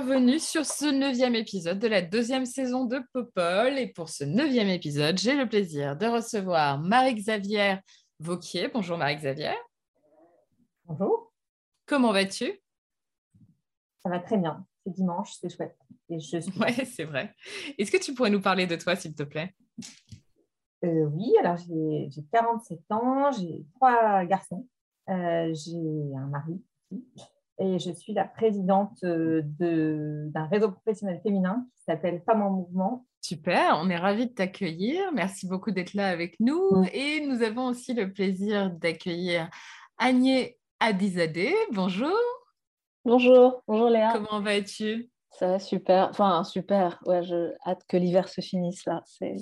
bienvenue sur ce neuvième épisode de la deuxième saison de Popol. Et pour ce neuvième épisode, j'ai le plaisir de recevoir Marie-Xavière Vauquier. Bonjour Marie-Xavière. Bonjour, Comment vas-tu? Ça va très bien. C'est dimanche, c'est chouette. Et je suis... Ouais, c'est vrai. Est-ce que tu pourrais nous parler de toi, s'il te plaît? Euh, oui, alors j'ai j'ai 47 ans, j'ai trois garçons, euh, j'ai un mari aussi, et je suis la présidente euh, de- d'un réseau professionnel féminin qui s'appelle Femmes en Mouvement. Super, on est ravis de t'accueillir. Merci beaucoup d'être là avec nous. Mm. Et nous avons aussi le plaisir d'accueillir Agnès Adizadeh. Bonjour, Bonjour, bonjour Léa. comment vas-tu? Ça va super. Enfin, super. Ouais, je hâte que l'hiver se finisse là. C'est...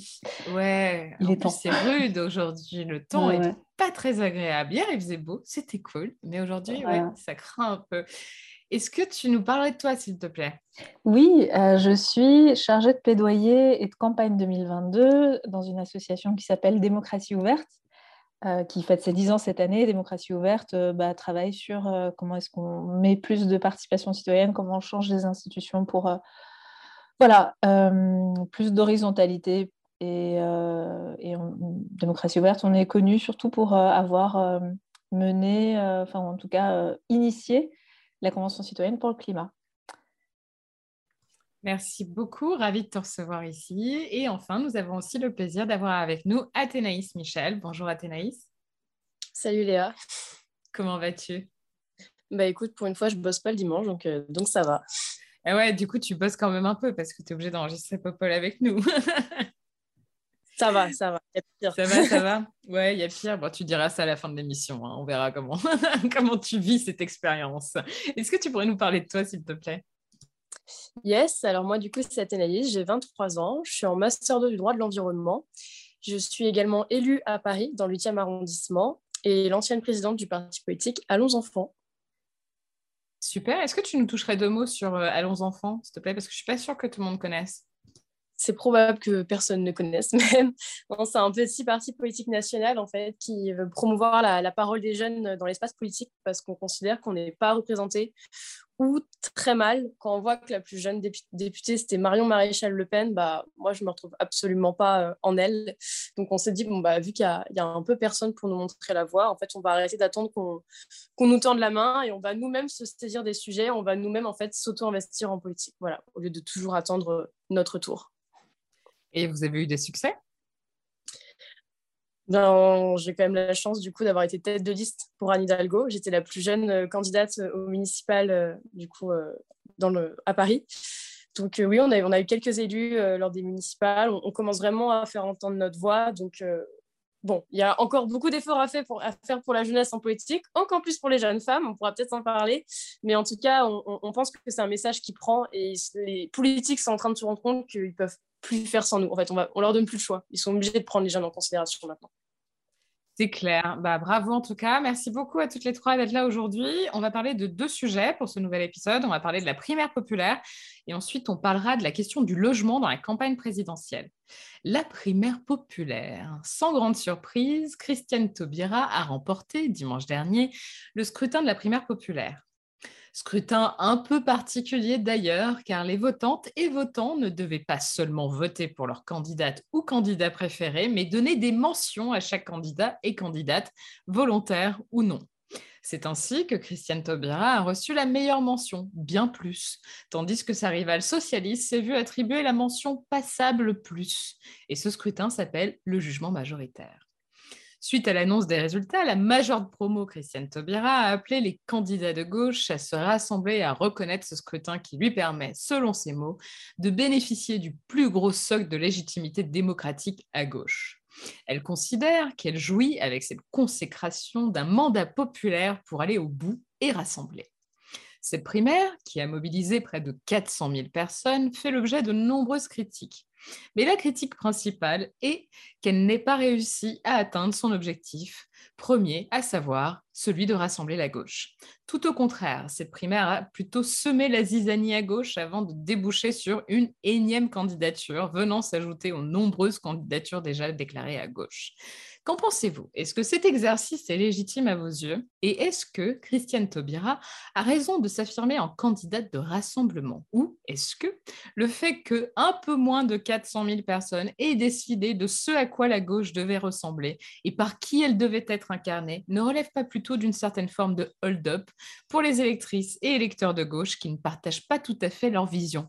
Ouais, Il en est plus, temps. c'est rude aujourd'hui. Le temps Ouais, est ouais. Pas très agréable. Hier, il faisait beau, c'était cool. Mais aujourd'hui, ouais, Ouais. ça craint un peu. Est-ce que tu nous parlerais de toi, s'il te plaît? Oui, euh, je suis chargée de plaidoyer et de campagne 2022 dans une association qui s'appelle Démocratie ouverte, euh, qui fête ses 10 ans cette année. Démocratie ouverte euh, bah, travaille sur comment est-ce qu'on met plus de participation citoyenne, comment on change les institutions pour voilà, plus d'horizontalité. Et, euh, et en démocratie ouverte, on est connu surtout pour euh, avoir euh, mené, euh, enfin en tout cas euh, initié la Convention citoyenne pour le climat. Merci beaucoup, ravie de te recevoir ici. Et enfin, nous avons aussi le plaisir d'avoir avec nous Athénaïs Michel. Bonjour Athénaïs, Salut Léa. comment vas-tu? Bah écoute, pour une fois, je bosse pas le dimanche, donc, euh, donc ça va. Ah ouais, du coup, tu bosses quand même un peu parce que tu es obligé d'enregistrer Popol avec nous. Ça va, ça va. Y a pire. ça va, ça va Ouais, il y a pire. Bon, tu diras ça à la fin de l'émission. hein. On verra comment, comment tu vis cette expérience. Est-ce que tu pourrais nous parler de toi, s'il te plaît? Yes, alors moi du coup c'est Athénaïs, j'ai 23 ans, je suis en Master 2 du droit de l'environnement. Je suis également élue à Paris dans le 8e arrondissement et l'ancienne présidente du parti politique Allons Enfants. Super. Est-ce que tu nous toucherais deux mots sur euh, Allons Enfants, s'il te plaît? Parce que je suis pas sûre que tout le monde connaisse. C'est probable que personne ne connaisse même. C'est un petit parti politique national en fait qui veut promouvoir la, parole des jeunes dans l'espace politique parce qu'on considère qu'on n'est pas représenté ou très mal. Quand on voit que la plus jeune dépu- députée c'était Marion Maréchal Le Pen, bah moi je me retrouve absolument pas euh, en elle. Donc on s'est dit bon bah vu qu'il y a, un peu personne pour nous montrer la voie, en fait on va arrêter d'attendre qu'on qu'on nous tende la main et on va nous-mêmes se saisir des sujets, on va nous-mêmes en fait s'auto-investir en politique. Voilà, au lieu de toujours attendre euh, notre tour. Et vous avez eu des succès? Ben, j'ai quand même la chance du coup d'avoir été tête de liste pour Anne Hidalgo. J'étais la plus jeune euh, candidate euh, au municipal euh, du coup dans le, à Paris. Donc oui, on a, on a eu quelques élus lors des municipales. On, commence vraiment à faire entendre notre voix. Donc bon, il y a encore beaucoup d'efforts à faire, pour, la jeunesse en politique, encore plus pour les jeunes femmes. On pourra peut-être en parler. Mais en tout cas, on- on pense que c'est un message qui prend et les politiques sont en train de se rendre compte qu'ils peuvent plus faire sans nous. En fait, on, va, leur donne plus le choix. Ils sont obligés de prendre les jeunes en considération maintenant. C'est clair. Bah, bravo en tout cas. Merci beaucoup à toutes les trois d'être là aujourd'hui. On va parler de deux sujets pour ce nouvel épisode. On va parler de la primaire populaire et ensuite on parlera de la question du logement dans la campagne présidentielle. La primaire populaire. Sans grande surprise, Christiane Taubira a remporté dimanche dernier le scrutin de la primaire populaire. Scrutin un peu particulier d'ailleurs, car les votantes et votants ne devaient pas seulement voter pour leur candidate ou candidat préféré, mais donner des mentions à chaque candidat et candidate, volontaire ou non. C'est ainsi que Christiane Taubira a reçu la meilleure mention, bien plus, tandis que sa rivale socialiste s'est vue attribuer la mention passable plus. Et ce scrutin s'appelle le jugement majoritaire. Suite à l'annonce des résultats, la majeure de promo Christiane Taubira a appelé les candidats de gauche à se rassembler et à reconnaître ce scrutin qui lui permet, selon ses mots, de bénéficier du plus gros socle de légitimité démocratique à gauche. Elle considère qu'elle jouit avec cette consécration d'un mandat populaire pour aller au bout et rassembler. Cette primaire, qui a mobilisé près de 400 000 personnes, fait l'objet de nombreuses critiques. Mais la critique principale est qu'elle n'ait pas réussi à atteindre son objectif premier, à savoir celui de rassembler la gauche. Tout au contraire, cette primaire a plutôt semé la zizanie à gauche avant de déboucher sur une énième candidature venant s'ajouter aux nombreuses candidatures déjà déclarées à gauche. Qu'en pensez-vous? Est-ce que cet exercice est légitime à vos yeux? Et est-ce que Christiane Taubira a raison de s'affirmer en candidate de rassemblement? Ou est-ce que le fait que un peu moins de 400 000 personnes aient décidé de ce à quoi la gauche devait ressembler et par qui elle devait être incarnée ne relève pas plutôt d'une certaine forme de hold-up pour les électrices et électeurs de gauche qui ne partagent pas tout à fait leur vision.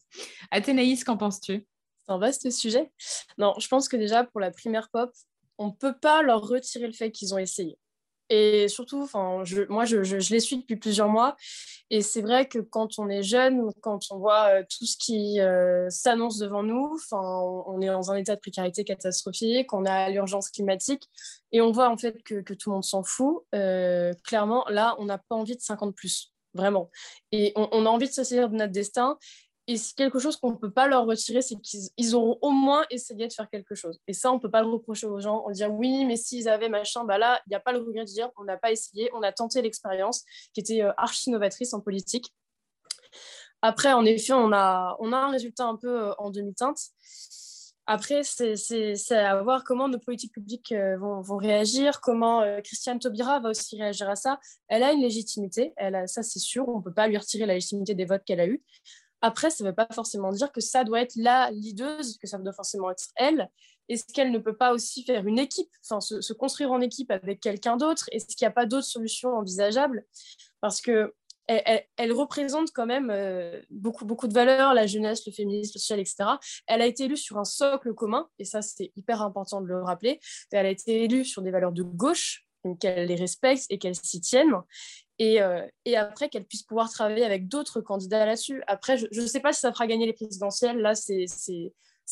Athénaïs, qu'en penses-tu? C'est un vaste sujet. Non, je pense que déjà pour la primaire pop, on ne peut pas leur retirer le fait qu'ils ont essayé. Et surtout, moi, je, les suis depuis plusieurs mois. Et c'est vrai que quand on est jeune, quand on voit euh, tout ce qui euh, s'annonce devant nous, on, est dans un état de précarité catastrophique, on a l'urgence climatique, et on voit en fait que, tout le monde s'en fout. Euh, clairement, là, on n'a pas envie de 50 plus, vraiment. Et on, on a envie de se saisir de notre destin. Et c'est quelque chose qu'on ne peut pas leur retirer, c'est qu'ils auront au moins essayé de faire quelque chose. Et ça, on ne peut pas le reprocher aux gens. On dit oui, mais s'ils avaient machin, bah là, il n'y a pas le regret de dire on n'a pas essayé, on a tenté l'expérience qui était euh, archi novatrice en politique. Après, en effet, on a, on a un résultat un peu euh, en demi-teinte. Après, c'est à voir comment nos politiques publiques euh, vont, vont réagir, comment Christiane Taubira va aussi réagir à ça. Elle a une légitimité, elle a, ça c'est sûr, on ne peut pas lui retirer la légitimité des votes qu'elle a eus. Après, ça ne veut pas forcément dire que ça doit être la leaduse, que ça doit forcément être elle. Est-ce qu'elle ne peut pas aussi faire une équipe, enfin se, construire en équipe avec quelqu'un d'autre? Est-ce qu'il n'y a pas d'autres solutions envisageables? Parce que elle, représente quand même euh, beaucoup, beaucoup de valeurs, la jeunesse, le féminisme, le social, etc. Elle a été élue sur un socle commun, et ça c'est hyper important de le rappeler. Elle a été élue sur des valeurs de gauche, qu'elle les respecte et qu'elle s'y tienne. Euh, et, après qu'elle puisse pouvoir travailler avec d'autres candidats là-dessus. Après, je ne sais pas si ça fera gagner les présidentielles. Là, c'est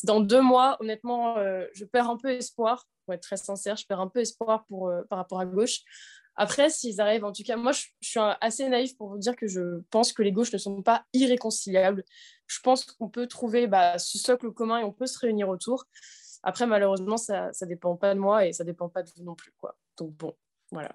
dans deux mois. Honnêtement, euh, je perds un peu espoir, pour être très sincère, je perds un peu espoir euh, par rapport à gauche. Après, s'ils arrivent, en tout cas, moi, je, suis assez naïf pour vous dire que je pense que les gauches ne sont pas irréconciliables. Je pense qu'on peut trouver bah, ce socle commun et on peut se réunir autour. Après, malheureusement, ça ne dépend pas de moi et ça ne dépend pas de vous non plus. Donc, bon, voilà.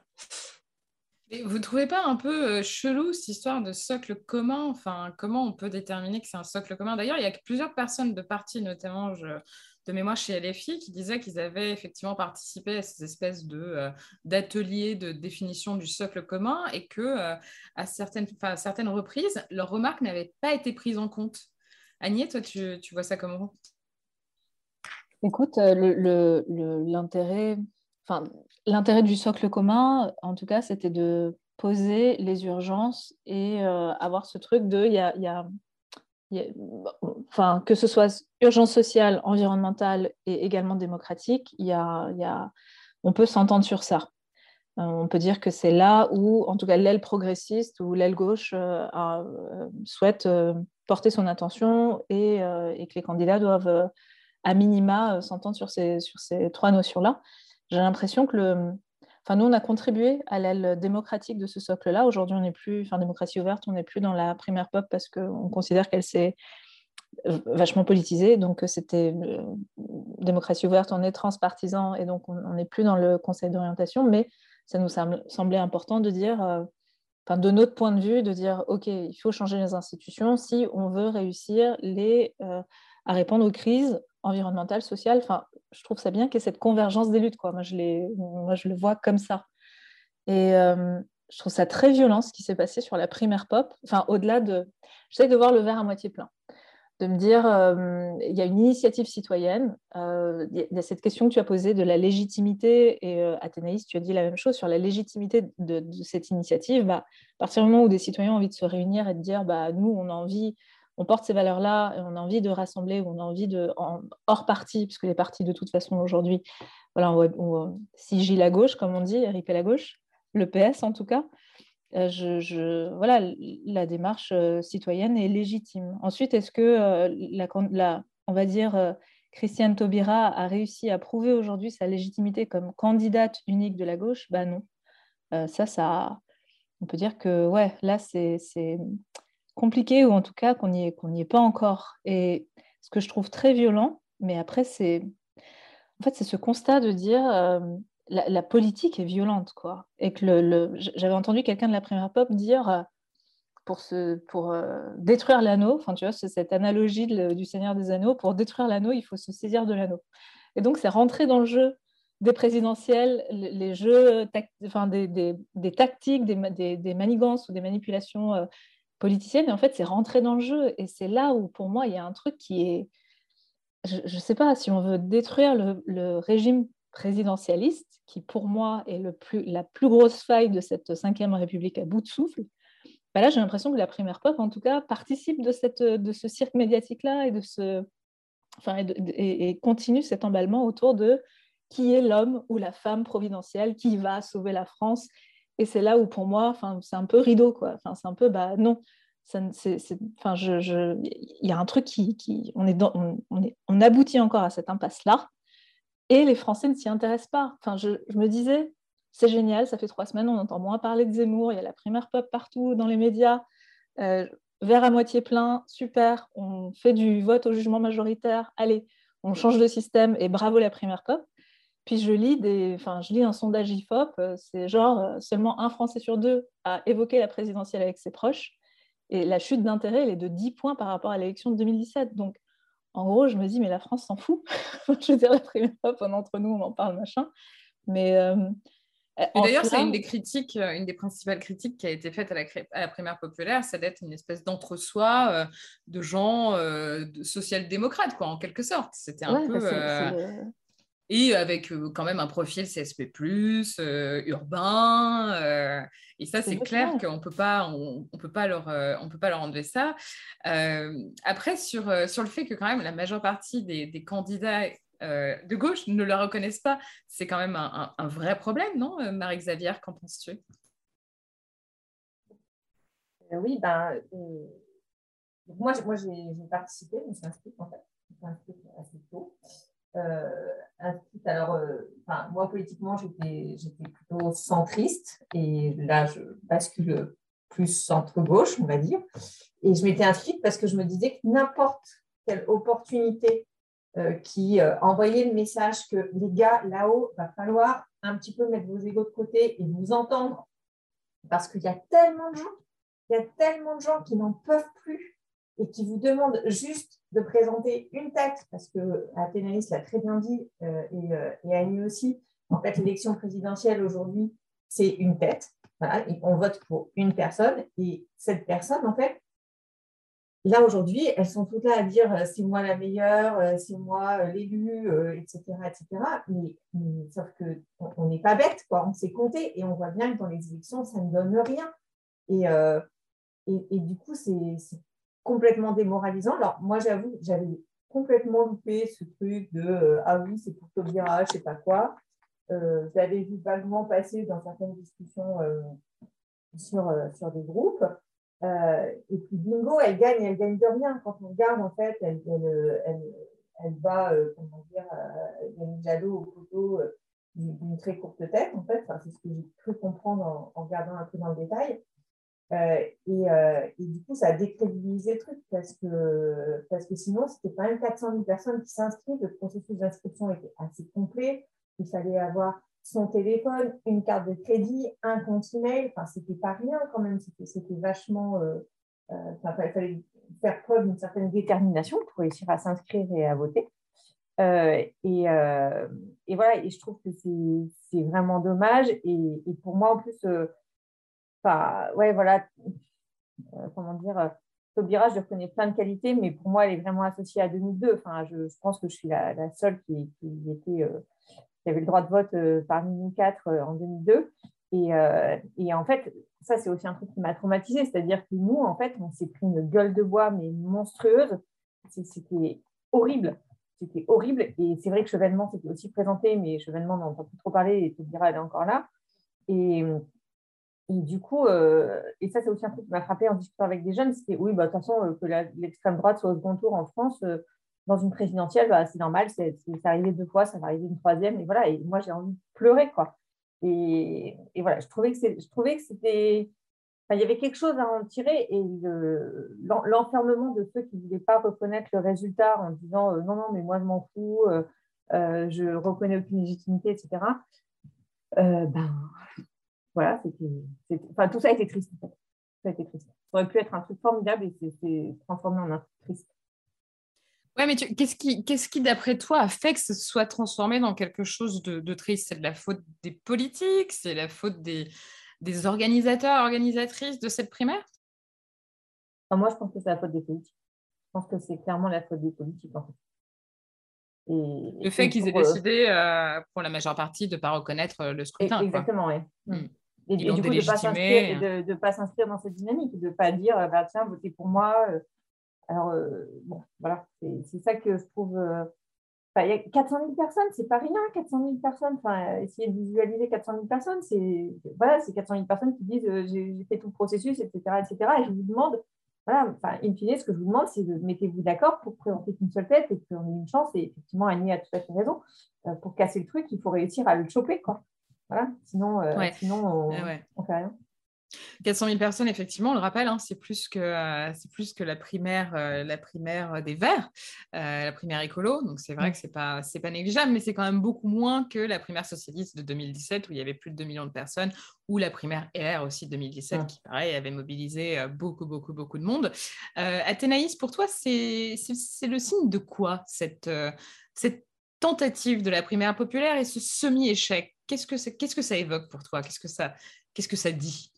Vous trouvez pas un peu euh, chelou cette histoire de socle commun? Enfin, comment on peut déterminer que c'est un socle commun? D'ailleurs, il y a plusieurs personnes de parti, notamment de mémoire chez LFI, qui disaient qu'ils avaient effectivement participé à ces espèces de euh, d'ateliers de définition du socle commun et que euh, à certaines, certaines reprises, leurs remarques n'avaient pas été prises en compte. Agnès, toi, tu, tu vois ça comment? Écoute, l'intérêt, enfin, l'intérêt du socle commun, en tout cas, c'était de poser les urgences et euh, avoir ce truc de, il y que ce soit urgence sociale, environnementale et également démocratique, il y on peut s'entendre sur ça. Euh, on peut dire que c'est là où, en tout cas, l'aile progressiste ou l'aile gauche euh, souhaite porter son attention et, que les candidats doivent, à minima, s'entendre sur ces, sur ces trois notions-là j'ai l'impression que le... Enfin, nous, on a contribué à l'aile démocratique de ce socle-là. Aujourd'hui, on n'est plus, enfin, démocratie ouverte, on n'est plus dans la primaire pop parce qu'on considère qu'elle s'est vachement politisée. Donc, c'était euh, démocratie ouverte, on est transpartisan et donc on n'est plus dans le conseil d'orientation. Mais ça nous semblait important de dire, euh, enfin, de notre point de vue, de dire, OK, il faut changer les institutions si on veut réussir les, euh, à répondre aux crises environnementale, sociale. Enfin, je trouve ça bien qu'il y ait cette convergence des luttes. Quoi. Moi, je, le vois comme ça. Et euh, je trouve ça très violent ce qui s'est passé sur la primaire pop. Enfin, au-delà de. J'essaie de voir le verre à moitié plein. De me dire, euh, il y a une initiative citoyenne. Euh, il y a cette question que tu as posée de la légitimité. Et Athénaïs, tu as dit la même chose sur la légitimité de, de cette initiative. Bah, à partir du moment où des citoyens ont envie de se réunir et de dire, bah, nous, on a envie on porte ces valeurs-là on a envie de rassembler, on a envie de, hors parti, puisque les partis de toute façon aujourd'hui, voilà, on, si Gilles à gauche, comme on dit, à la gauche, le PS en tout cas, euh, voilà, la démarche euh, citoyenne est légitime. Ensuite, est-ce que euh, la, on va dire Christiane Taubira a réussi à prouver aujourd'hui sa légitimité comme candidate unique de la gauche, bah non. Ça, ça, on peut dire que ouais, là, c'est compliqué ou en tout cas qu'on n'y est, pas encore. Et ce que je trouve très violent, mais après, c'est en fait, ce constat de dire euh, la, politique est violente, quoi. Et que le, j'avais entendu quelqu'un de la première pop dire euh, pour, se, pour euh, détruire l'anneau, enfin, tu vois, c'est cette analogie du Seigneur des Anneaux, pour détruire l'anneau, il faut se saisir de l'anneau. Et donc, c'est rentrer dans le jeu des présidentielles, les, jeux, enfin, des, des, des, tactiques, des, des, manigances ou des manipulations politiciennes. Et en fait, c'est rentrer dans le jeu. Et c'est là où, pour moi, il y a un truc qui est. Je ne sais pas si on veut détruire le, régime présidentialiste, qui pour moi est le plus, la plus grosse faille de cette Ve République à bout de souffle. Bah là, j'ai l'impression que la primaire pop, en tout cas, participe de, cette, de ce cirque médiatique-là et, enfin, et, continue cet emballement autour de qui est l'homme ou la femme providentielle qui va sauver la France. Et c'est là où, pour moi, c'est un peu rideau, quoi. C'est un peu, bah non. enfin, je, il y a un truc qui, on, est dans, on, aboutit encore à cette impasse-là, et les Français ne s'y intéressent pas. Enfin, je, je me disais, c'est génial, ça fait trois semaines, on entend moins parler de Zemmour, il y a la primaire pop partout dans les médias. Euh, verre à moitié plein, super, on fait du vote au jugement majoritaire, allez, on change de système et bravo la primaire pop. Puis je lis, des, enfin, je lis un sondage IFOP, euh, c'est genre euh, seulement un Français sur deux a évoqué la présidentielle avec ses proches. Et la chute d'intérêt, elle est de 10 points par rapport à l'élection de 2017. Donc, en gros, je me dis, mais la France s'en fout. je veux dire, la primaire pop, on entre nous, on en parle, machin. Mais, euh, D'ailleurs, c'est une des critiques, une des principales critiques qui a été faite à la, à la primaire populaire, c'est d'être une espèce d'entre-soi euh, de gens euh, social-démocrates, quoi, en quelque sorte. C'était un peu. Et avec quand même un profil CSP, urbain. et ça, c'est clair qu'on peut pas, on, on, peut pas leur, on peut pas leur enlever ça. après, sur, sur le fait que quand même la majeure partie des, des candidats euh, de gauche ne le reconnaissent pas. C'est quand même un, vrai problème, non, euh, Marie-Xavier Qu'en penses-tu? Euh, Oui, ben, moi, moi j'ai participé, je me suis inscrite en fait. Je suis inscrite assez tôt. Inscrite, alors, moi, politiquement, j'étais plutôt centriste et là, je bascule plus centre-gauche, on va dire. Et je m'étais inscrite parce que je me disais que n'importe quelle opportunité euh, qui euh, envoyait le message que les gars, là-haut, va falloir un petit peu mettre vos égos de côté et vous entendre. Parce qu'il y a tellement de gens, il y a tellement de gens qui n'en peuvent plus et qui vous demandent juste de présenter une tête, parce que Athénaïs l'a très bien dit, euh, et, et, Annie aussi, en fait, l'élection présidentielle aujourd'hui, c'est une tête. Voilà, on vote pour une personne, et cette personne, en fait, Là, aujourd'hui, elles sont toutes là à dire euh, c'est moi la meilleure, euh, c'est moi euh, l'élu, etc., etc. Mais, sauf qu'on n'est pas bête, quoi. on sait compter et on voit bien que dans les élections, ça ne donne rien. Et, et, du coup, c'est complètement démoralisant. Alors, moi, j'avoue, j'avais complètement loupé ce truc de ah oui, c'est pour Taubira, je ne sais pas quoi. J'avais vu vaguement passer dans certaines discussions sur, sur des groupes. Euh, et puis bingo, elle gagne, elle gagne de rien. Quand on regarde, en fait, elle, elle, elle, va, euh, comment dire, euh, Jadot au poteau euh, d'une très courte tête, en fait. C'est ce que j'ai cru comprendre en, regardant un peu dans le détail. Et, et, du coup, ça a décrédibilisé le truc parce que, parce que sinon, c'était quand même 400 000 personnes qui s'inscrivent. Le processus d'inscription était assez complet. Il fallait avoir son téléphone, une carte de crédit, un compte email. Enfin, c'était pas rien quand même. C'était vachement. Euh, euh, il fallait faire preuve d'une certaine détermination pour réussir à s'inscrire et à voter. Euh, et, et, voilà, et je trouve que c'est vraiment dommage. Et, pour moi, en plus, enfin, ouais, voilà, comment dire, Taubira, je connais plein de qualités, mais pour moi, elle est vraiment associée à 2002. Enfin, je, pense que je suis la, seule qui, qui avait le droit de vote euh, parmi nous quatre euh, en 2002. Et, euh, en fait, ça, c'est aussi un truc qui m'a traumatisée. C'est-à-dire que nous, en fait, on s'est pris une gueule de bois, mais monstrueuse. C'était horrible. C'était horrible. Et c'est vrai que Chevènement s'était aussi présenté, mais Chevènement n'en entend plus trop parler et te dira, elle est encore là. Et, et du coup, et ça, c'est aussi un truc qui m'a frappé en discutant avec des jeunes, c'était oui, bah, de toute façon, que l'extrême droite soit au second tour en France, dans une présidentielle, bah, c'est normal, c'est arrivé deux fois, ça va arriver une troisième, et voilà. Et moi, j'ai envie de pleurer, quoi. Et, voilà, je trouvais que c'était. Il y avait quelque chose à en tirer et l'enfermement de ceux qui ne voulaient pas reconnaître le résultat en disant euh, non, non, mais moi je m'en fous, euh, euh, je reconnais aucune légitimité, etc. ben voilà, c'était, enfin, tout ça a été triste. Ça a été triste. Ça aurait pu être un truc formidable et c'est transformé en un truc triste. Ouais, mais qu'est-ce qui, qu'est-ce qui d'après toi, a fait que ce soit transformé dans quelque chose de, triste? C'est de la faute des politiques? C'est la faute des, des organisateurs, organisatrices de cette primaire? Moi, je pense que c'est la faute des politiques. Je pense que c'est clairement la faute des politiques, en fait. Et, le fait qu'ils aient euh, décidé, euh, pour la majeure partie, de ne pas reconnaître euh, le scrutin. Exactement, oui. Mm. Et, du coup, de ne pas s'inscrire dans cette dynamique, de ne pas dire, bah, tiens, votez pour moi, alors, euh, bon, voilà, c'est ça que je trouve. Euh, il y a 400 000 personnes, c'est pas rien, 400 000 personnes. Enfin, essayer de visualiser 400 000 personnes, c'est voilà, 400 000 personnes qui disent euh, j'ai fait tout le processus, etc., etc. Et je vous demande, voilà, enfin, in fine, ce que je vous demande, c'est de mettez-vous d'accord pour présenter qu'une seule tête et qu'on ait une chance. Et effectivement, Annie a tout à fait raison. pour casser le truc, il faut réussir à le choper, quoi. Voilà, sinon, sinon on, ne fait rien. 400 000 personnes, effectivement, on le rappelle, hein, c'est plus, que, euh, plus que la primaire, euh, la primaire des Verts, euh, la primaire écolo. Donc, c'est vrai que ce n'est pas, pas négligeable, mais c'est quand même beaucoup moins que la primaire socialiste de 2017, où il y avait plus de 2 millions de personnes, ou la primaire LR aussi de 2017, qui, pareil, avait mobilisé beaucoup, beaucoup, beaucoup de monde. Athénaïs, pour toi, c'est le signe de quoi cette, cette tentative de la primaire populaire et ce semi-échec. Qu'est-ce que, qu'est-ce que ça évoque pour toi? Qu'est-ce que ça, qu'est-ce que ça dit?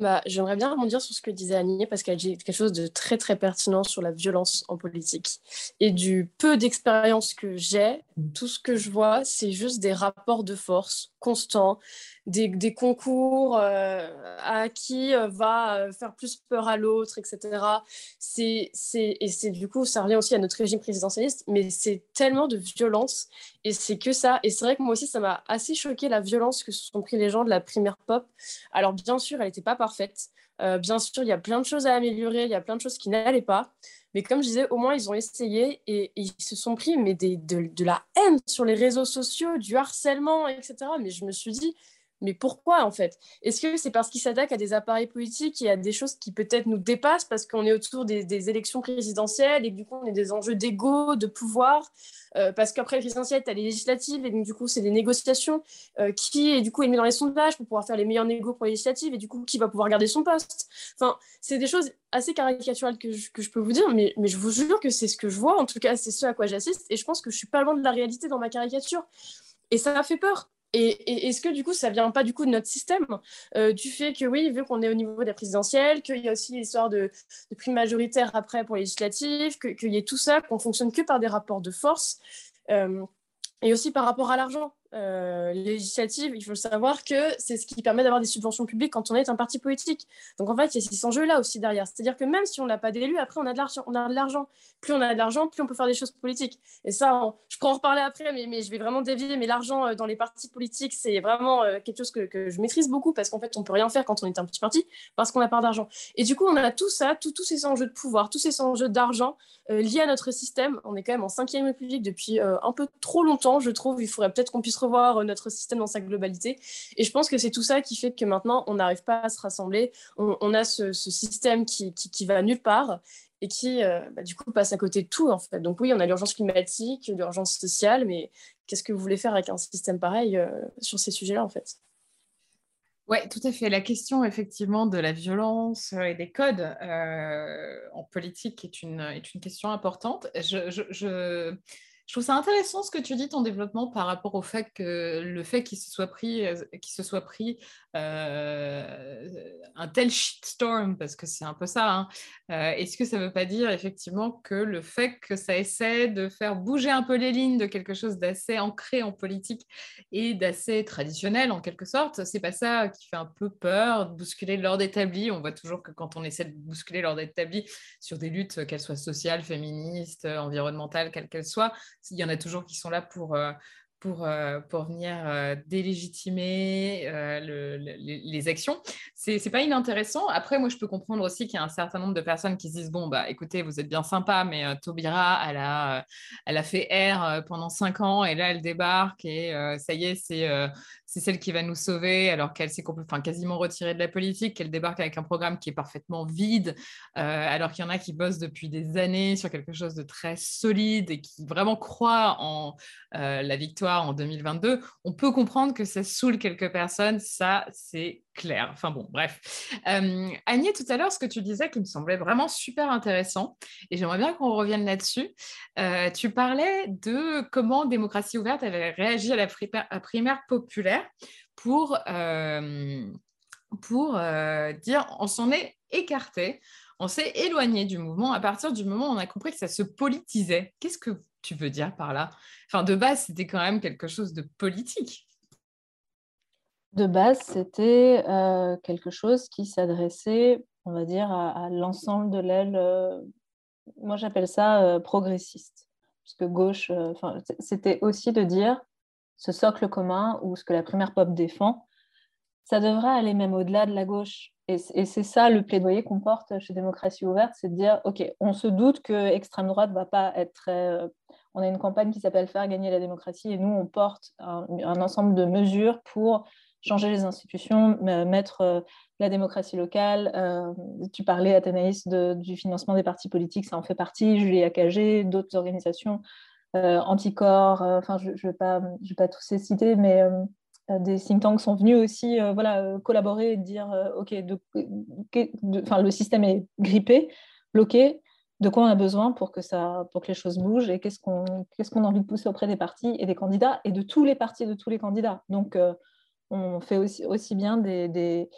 Bah, J'aimerais bien rebondir sur ce que disait Annie parce qu'elle dit quelque chose de très très pertinent sur la violence en politique. Et du peu d'expérience que j'ai, tout ce que je vois, c'est juste des rapports de force constants, des, concours euh, à qui euh, va euh, faire plus peur à l'autre, etc. C'est, c'est, et c'est du coup, ça revient aussi à notre régime présidentialiste, mais c'est tellement de violence et c'est que ça. Et c'est vrai que moi aussi, ça m'a assez choqué la violence que se sont pris les gens de la primaire pop. Alors, bien sûr, elle n'était pas parfaite. Bien sûr, il y a plein de choses à améliorer, il y a plein de choses qui n'allaient pas. Mais comme je disais, au moins, ils ont essayé et, ils se sont pris mais des, de, de, la haine sur les réseaux sociaux, du harcèlement, etc. Mais je me suis dit, mais pourquoi en fait? Est-ce que c'est parce qu'ils s'attaquent à des appareils politiques et à des choses qui peut-être nous dépassent parce qu'on est autour des, élections présidentielles et que du coup on a des enjeux d'ego, de pouvoir euh, Parce qu'après les présidentielles, tu as les législatives et donc du coup c'est des négociations euh, qui est du coup est dans les sondages pour pouvoir faire les meilleurs négos pour les législatives et du coup qui va pouvoir garder son poste? Enfin, c'est des choses assez caricaturales que je, peux vous dire, mais, mais je vous jure que c'est ce que je vois, en tout cas c'est ce à quoi j'assiste et je pense que je suis pas loin de la réalité dans ma caricature. Et ça m'a fait peur et, est-ce que du coup, ça vient pas du coup de notre système, euh, du fait que oui, vu qu'on est au niveau des présidentielles, qu'il y a aussi l'histoire de, primes majoritaires après pour les législatives, qu'il y ait tout ça, qu'on fonctionne que par des rapports de force, euh, et aussi par rapport à l'argent. Euh, législative, il faut savoir que c'est ce qui permet d'avoir des subventions publiques quand on est un parti politique. Donc en fait, il y a ces enjeux-là aussi derrière. C'est-à-dire que même si on n'a pas d'élu, après on a de l'argent. Plus on a de l'argent, plus on peut faire des choses politiques. Et ça, je pourrais en reparler après, mais, je vais vraiment dévier. Mais l'argent euh, dans les partis politiques, c'est vraiment euh, quelque chose que, je maîtrise beaucoup parce qu'en fait, on peut rien faire quand on est un petit parti parce qu'on n'a pas d'argent. Et du coup, on a tout ça, tous ces enjeux de pouvoir, tous ces enjeux d'argent liés à notre système. On est quand même en cinquième république depuis un peu trop longtemps, je trouve. Il faudrait peut-être qu'on puisse revoir euh, notre système dans sa globalité. Et je pense que c'est tout ça qui fait que maintenant, on n'arrive pas à se rassembler. On, a ce, système qui, qui, va nulle part et qui, euh, bah, du coup, passe à côté de tout, en fait. Donc oui, on a l'urgence climatique, l'urgence sociale, mais qu'est-ce que vous voulez faire avec un système pareil euh, sur ces sujets-là, en fait? Oui, tout à fait. La question, effectivement, de la violence et des codes en politique est une, est une question importante. je, trouve ça intéressant ce que tu dis, ton développement par rapport au fait que le fait qu'il se soit pris, euh, qu'il se soit pris un tel shitstorm, parce que c'est un peu ça, hein, euh, est-ce que ça ne veut pas dire effectivement que le fait que ça essaie de faire bouger un peu les lignes de quelque chose d'assez ancré en politique et d'assez traditionnel en quelque sorte, c'est pas ça qui fait un peu peur, de bousculer l'ordre établi? On voit toujours que quand on essaie de bousculer l'ordre établi sur des luttes, qu'elles soient sociales, féministes, environnementales, quelles qu'elles soient, il y en a toujours qui sont là pour, euh, pour, euh, pour venir euh, délégitimer les, actions. C'est n'est pas inintéressant. Après, moi, je peux comprendre aussi qu'il y a un certain nombre de personnes qui se disent bon, bah, écoutez, vous êtes bien sympa, mais euh, Taubira, elle a, elle a fait R pendant cinq ans et là, elle débarque et ça y est, c'est c'est celle qui va nous sauver alors qu'elle s'est enfin, quasiment retirée de la politique, qu'elle débarque avec un programme qui est parfaitement vide, euh, alors qu'il y en a qui bossent depuis des années sur quelque chose de très solide et qui vraiment croient en euh, la victoire en 2022. On peut comprendre que ça saoule quelques personnes, ça c'est clair. Enfin bon, bref. Euh, Agnès, tout à l'heure, ce que tu disais qui me semblait vraiment super intéressant, et j'aimerais bien qu'on revienne là-dessus. tu parlais de comment Démocratie ouverte avait réagi à la primaire populaire pour, euh, pour euh, dire on s'en est écarté, on s'est éloigné du mouvement à partir du moment où on a compris que ça se politisait. Qu'est-ce que tu veux dire par là? Enfin, de base, c'était quand même quelque chose de politique. De base, c'était euh, quelque chose qui s'adressait, on va dire, à, l'ensemble de l'aile, moi j'appelle ça progressiste, puisque gauche, c'était aussi de dire, ce socle commun ou ce que la primaire pop défend, ça devrait aller même au-delà de la gauche. Et, c'est ça le plaidoyer qu'on porte chez Démocratie ouverte, c'est de dire, OK, on se doute que extrême droite va pas être très... Euh, on a une campagne qui s'appelle Faire gagner la démocratie et nous, on porte un, ensemble de mesures pour changer les institutions, mettre euh, la démocratie locale. Euh, tu parlais, Athénaïs, du financement des partis politiques, ça en fait partie. Julie Akagé, d'autres organisations euh, Anticorps, euh, enfin, je ne vais, pas, tous les citer, mais des think tanks sont venus aussi voilà, collaborer et dire OK, le système est grippé, bloqué, de quoi on a besoin pour que, ça, pour que les choses bougent et qu'est-ce qu'on qu'est-ce a envie de pousser auprès des partis et des candidats et de tous les partis, de tous les candidats. Donc, on fait aussi, bien des,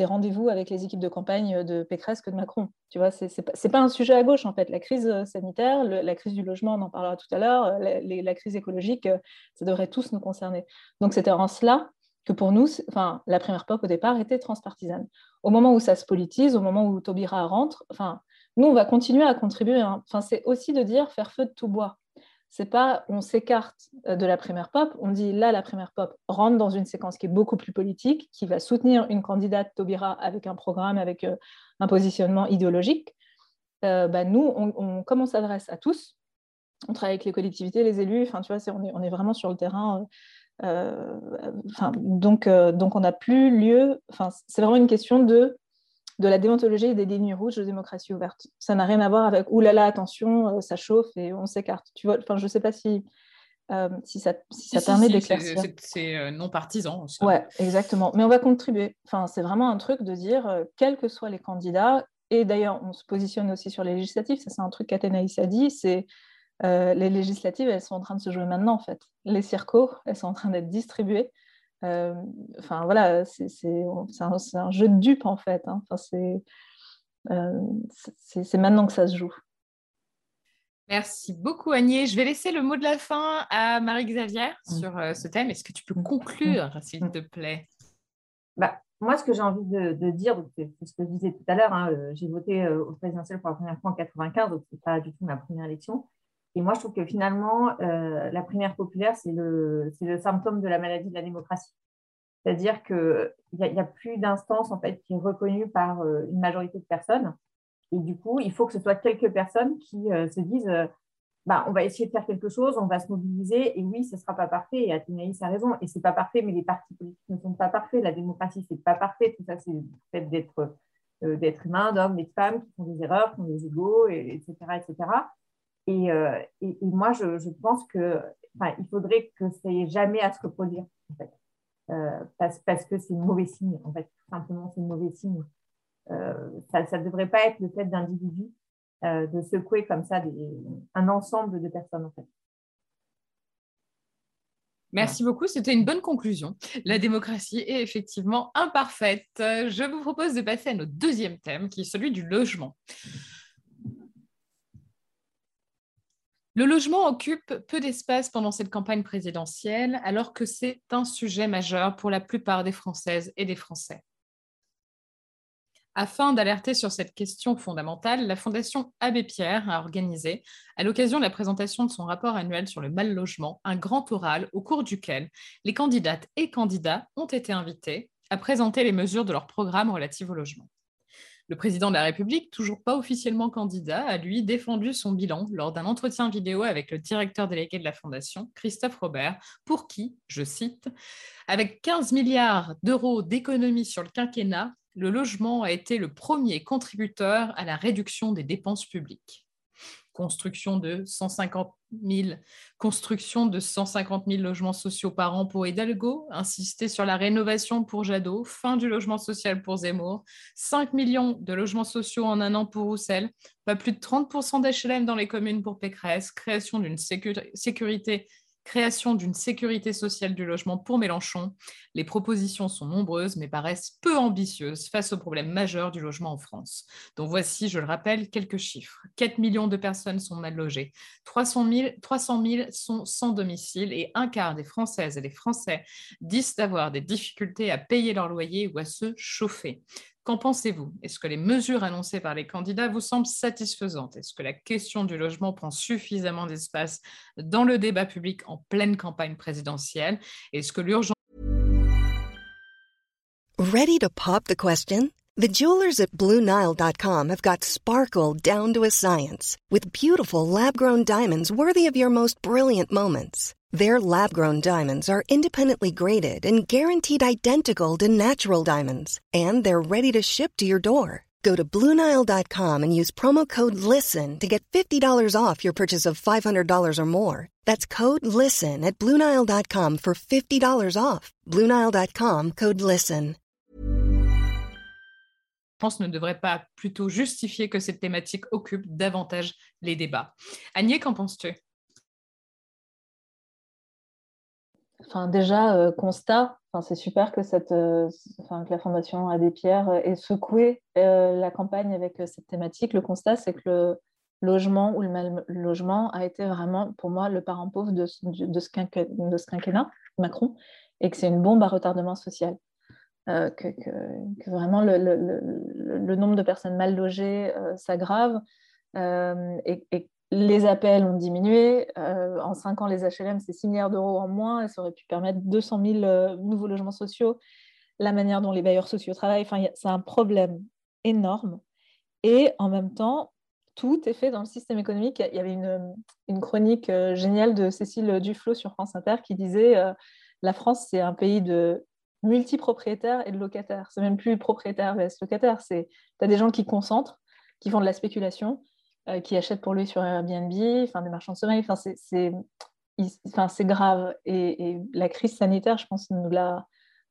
rendez-vous avec les équipes de campagne de Pécresse que de Macron. Tu vois, c'est pas, pas un sujet à gauche en fait. La crise euh, sanitaire, la crise du logement, on en parlera tout à l'heure, euh, la, crise écologique, euh, ça devrait tous nous concerner. Donc c'était en cela que pour nous, la première pop au départ était transpartisane. Au moment où ça se politise, au moment où Taubira rentre, nous on va continuer à contribuer. Hein. Enfin, c'est aussi de dire faire feu de tout bois c'est pas on s'écarte euh, de la primaire pop, on dit là la primaire pop rentre dans une séquence qui est beaucoup plus politique, qui va soutenir une candidate Taubira avec un programme, avec euh, un positionnement idéologique. Euh, bah, nous, on, comme on s'adresse à tous, on travaille avec les collectivités, les élus, enfin tu vois, on, est, on, vraiment sur le terrain. donc, donc on n'a plus lieu. C'est vraiment une question de de la déontologie et des lignes rouges de démocratie ouverte. Ça n'a rien à voir avec oulala, attention, euh, ça chauffe et on s'écarte. Tu vois, enfin, je ne sais pas si, euh, si ça, si ça permet d'éclaircir. C'est euh, non partisan. Oui, exactement. Mais on va contribuer. Enfin, c'est vraiment un truc de dire, quels que soient les candidats, et d'ailleurs, on se positionne aussi sur les législatives, ça c'est un truc qu'Athénaïs a dit, c'est les législatives, elles sont en train de se jouer maintenant en fait. Les circos, elles sont en train d'être distribuées. Euh, enfin voilà, c'est un, un, jeu de dupes en fait. Hein. Enfin, euh, c'est maintenant que ça se joue. Merci beaucoup Agnès. Je vais laisser le mot de la fin à Marie-Xavier mm. sur euh, ce thème. Est-ce que tu peux conclure, mm. s'il te plaît? Bah, Moi, ce que j'ai envie de, dire, c'est ce que je disais tout à l'heure, hein, j'ai voté au présidentiel pour la première fois en 95, donc ce n'est pas du tout ma première élection. Et moi, je trouve que finalement, euh, la primaire populaire, c'est le, le symptôme de la maladie de la démocratie. C'est-à-dire qu'il n'y a, a, plus d'instance en fait, qui est reconnue par euh, une majorité de personnes. Et du coup, il faut que ce soit quelques personnes qui euh, se disent bah, on va essayer de faire quelque chose, on va se mobiliser. Et oui, ce ne sera pas parfait. Et Athénaïs a raison. Et ce n'est pas parfait, mais les partis politiques ne sont pas parfaits. La démocratie, ce n'est pas parfait. Tout ça, c'est le fait d'être d'être humain, d'hommes et de femmes qui font des erreurs, qui ont des égaux, etc., etc. Euh, et, moi, je, pense que il faudrait que ça n'ait jamais à se reproduire. Euh, parce, que c'est mauvais signe, en fait. Tout simplement, c'est mauvais signe. Euh, ça ne devrait pas être le fait d'individus de secouer comme ça un ensemble de personnes. Merci beaucoup, c'était une bonne conclusion. La démocratie est effectivement imparfaite. Je vous propose de passer à notre deuxième thème, qui est celui du logement. Le logement occupe peu d'espace pendant cette campagne présidentielle, alors que c'est un sujet majeur pour la plupart des Françaises et des Français. Afin d'alerter sur cette question fondamentale, la Fondation Abbé Pierre a organisé, à l'occasion de la présentation de son rapport annuel sur le mal logement, un grand oral au cours duquel les candidates et candidats ont été invités a présenté les mesures de leur programme relatif au logement. Le président de la République, toujours pas officiellement candidat, a lui défendu son bilan lors d'un entretien vidéo avec le directeur délégué de la Fondation, Christophe Robert, pour qui, je cite, Avec 15 milliards d'euros d'économies sur le quinquennat, le logement a été le premier contributeur à la réduction des dépenses publiques construction de 150 000, construction de 150 000 logements sociaux par an pour Hidalgo, insister sur la rénovation pour Jadot, fin du logement social pour Zemmour, 5 millions de logements sociaux en un an pour Roussel, pas plus de 30% d'HLM dans les communes pour Pécresse, création d'une sécurité création d'une sécurité sociale du logement pour Mélenchon. Les propositions sont nombreuses, mais paraissent peu ambitieuses face au problème majeur du logement en France. Donc voici, je le rappelle, quelques chiffres. 4 millions de personnes sont mal logées, 300 000, 300 000 sont sans domicile et un quart des Françaises et des Français disent avoir des difficultés à payer leur loyer ou à se chauffer. Qu'en pensez-vous? Est-ce que les mesures annoncées par les candidats vous semblent satisfaisantes? Est-ce que la question du logement prend suffisamment d'espace dans le débat public en pleine campagne présidentielle? Est-ce que l'urgence Ready to pop the question? The jewelers at BlueNile.com have got sparkle down to a science with beautiful lab-grown diamonds worthy of your most brilliant moments. Their lab grown diamonds are independently graded and guaranteed identical to natural diamonds, and they're ready to ship to your door. Go to Bluenile.com and use promo code LISTEN to get $50 off your purchase of $500 or more. That's code LISTEN at Bluenile.com for $50 off. Bluenile.com code LISTEN. pense ne devrait pas plutôt justifier que cette thématique occupe davantage les débats. Agnès, qu'en penses-tu Enfin, déjà, euh, constat, enfin, c'est super que, cette, euh, que la Fondation Abbé Pierre ait secoué euh, la campagne avec cette thématique. Le constat, c'est que le logement ou le mal logement a été vraiment, pour moi, le parent pauvre de, de, ce, quinquennat, Macron, et que c'est une bombe à retardement social. Que, que, vraiment le, nombre de personnes mal logées s'aggrave et, et, les appels ont diminué. Euh, en cinq ans, les HLM, c'est 6 milliards d'euros en moins. Ça aurait pu permettre 200 000 euh, nouveaux logements sociaux. La manière dont les bailleurs sociaux travaillent, c'est un problème énorme. Et en même temps, tout est fait dans le système économique. Il y avait une, chronique euh, géniale de Cécile Duflot sur France Inter qui disait La France, c'est un pays de multipropriétaires et de locataires. C'est même plus propriétaire vs locataire. Tu as des gens qui concentrent, qui font de la spéculation euh, qui achètent pour lui sur Airbnb, enfin, des marchands de sommeil. Enfin, c'est, grave. Et, la crise sanitaire, je pense, nous l'a,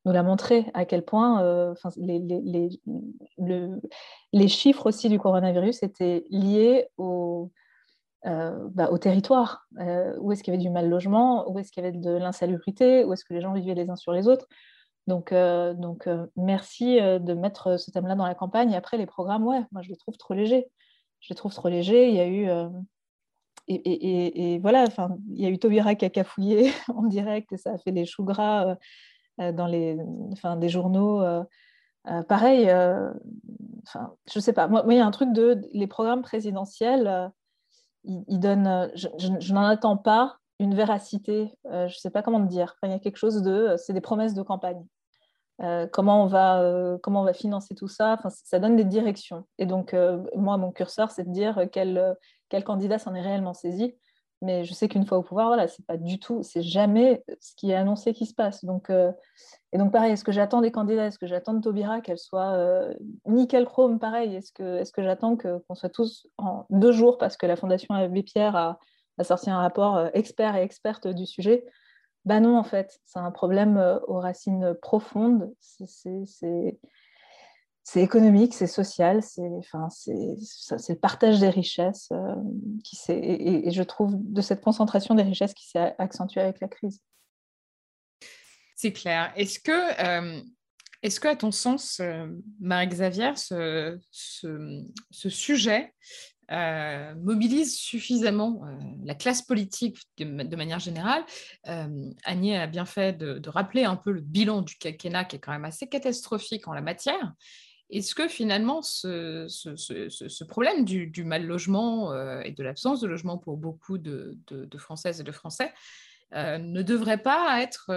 montré à quel point euh, les, chiffres aussi du coronavirus étaient liés au, euh, bah, territoire. où est-ce qu'il y avait du mal logement? Où est-ce qu'il y avait de l'insalubrité? Où est-ce que les gens vivaient les uns sur les autres? Donc, donc merci de mettre ce thème-là dans la campagne. Après, les programmes, ouais, moi je les trouve trop légers je les trouve trop légers. Il y a eu. Euh, et, voilà, il y a eu Taubira qui a cafouillé en direct et ça a fait les choux gras euh, euh, dans les, des journaux. pareil, enfin, je sais pas. Moi, il y a un truc de les programmes présidentiels, ils. Je, n'en attends pas une véracité. je ne sais pas comment te dire. il y a quelque chose de. C'est des promesses de campagne. Euh, comment, on va, euh, comment on va financer tout ça. Enfin, ça donne des directions. Et donc, euh, moi, mon curseur, c'est de dire quel, quel candidat s'en est réellement saisi. Mais je sais qu'une fois au pouvoir, voilà, c'est pas du tout, c'est jamais ce qui est annoncé qui se passe. Donc, et donc, pareil, est-ce que j'attends des candidats? Est-ce que j'attends de Taubira qu'elle soit nickel chrome Pareil, est-ce que, est que j'attends qu'on soit tous en deux jours parce que la Fondation Abbé Pierre a, a sorti un rapport expert et experte du sujet? Ben non, en fait, c'est un problème euh, aux racines profondes. C'est économique, c'est social, c'est enfin, le partage des richesses euh, qui et, et, je trouve de cette concentration des richesses qui s'est accentuée avec la crise. C'est clair. Est-ce que, euh, est-ce que, à ton sens, Marie-Xavier, ce, ce, sujet euh, mobilise suffisamment euh, la classe politique de, manière générale. Euh, Agnès a bien fait de, rappeler un peu le bilan du quinquennat qui est quand même assez catastrophique en la matière. Est-ce que finalement ce, problème du, mal logement et de l'absence de logement pour beaucoup de, Françaises et de Français ne devrait pas être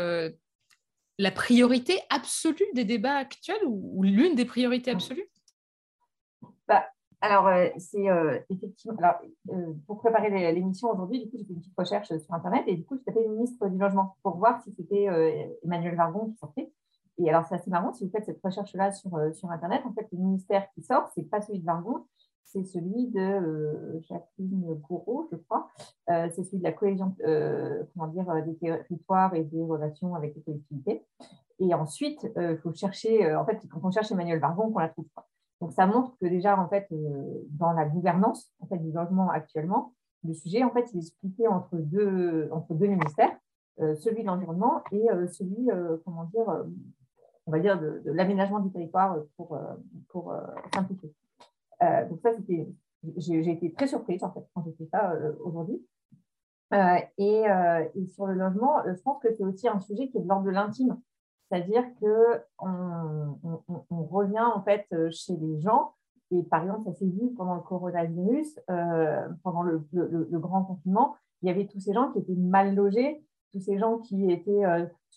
la priorité absolue des débats actuels ou, l'une des priorités absolues? Bah, Alors, euh, c'est euh, effectivement. Alors, euh, pour préparer l'émission aujourd'hui, du coup, j'ai fait une petite recherche sur Internet et du coup, j'ai tapé ministre du Logement pour voir si c'était Emmanuel Vargon qui sortait. Et alors, c'est assez marrant, si vous faites cette recherche-là sur, sur Internet, en fait, le ministère qui sort, c'est pas celui de Vargon, c'est celui de Jacqueline Gouraud, je crois. c'est celui de la cohésion comment dire, des territoires et des relations avec les collectivités. Et ensuite, il faut chercher, en fait, quand on cherche Emmanuel Vargon, qu'on la trouve pas. Donc, ça montre que déjà, en fait, dans la gouvernance en fait, du logement actuellement, le sujet, en fait, il est splitté entre deux, entre deux ministères, celui de l'environnement et celui, comment dire, on va dire, de, l'aménagement du territoire pour, pour simplifier. Euh, donc ça, c'était, j'ai, été très surprise en fait quand j'ai fait ça euh, aujourd'hui. Euh, et, sur le logement, je pense que c'est aussi un sujet qui est de l'ordre de l'intime. C'est-à-dire qu'on on, revient en fait chez les gens, et par exemple, ça s'est vu pendant le coronavirus, pendant le, grand confinement, il y avait tous ces gens qui étaient mal logés, tous ces gens qui étaient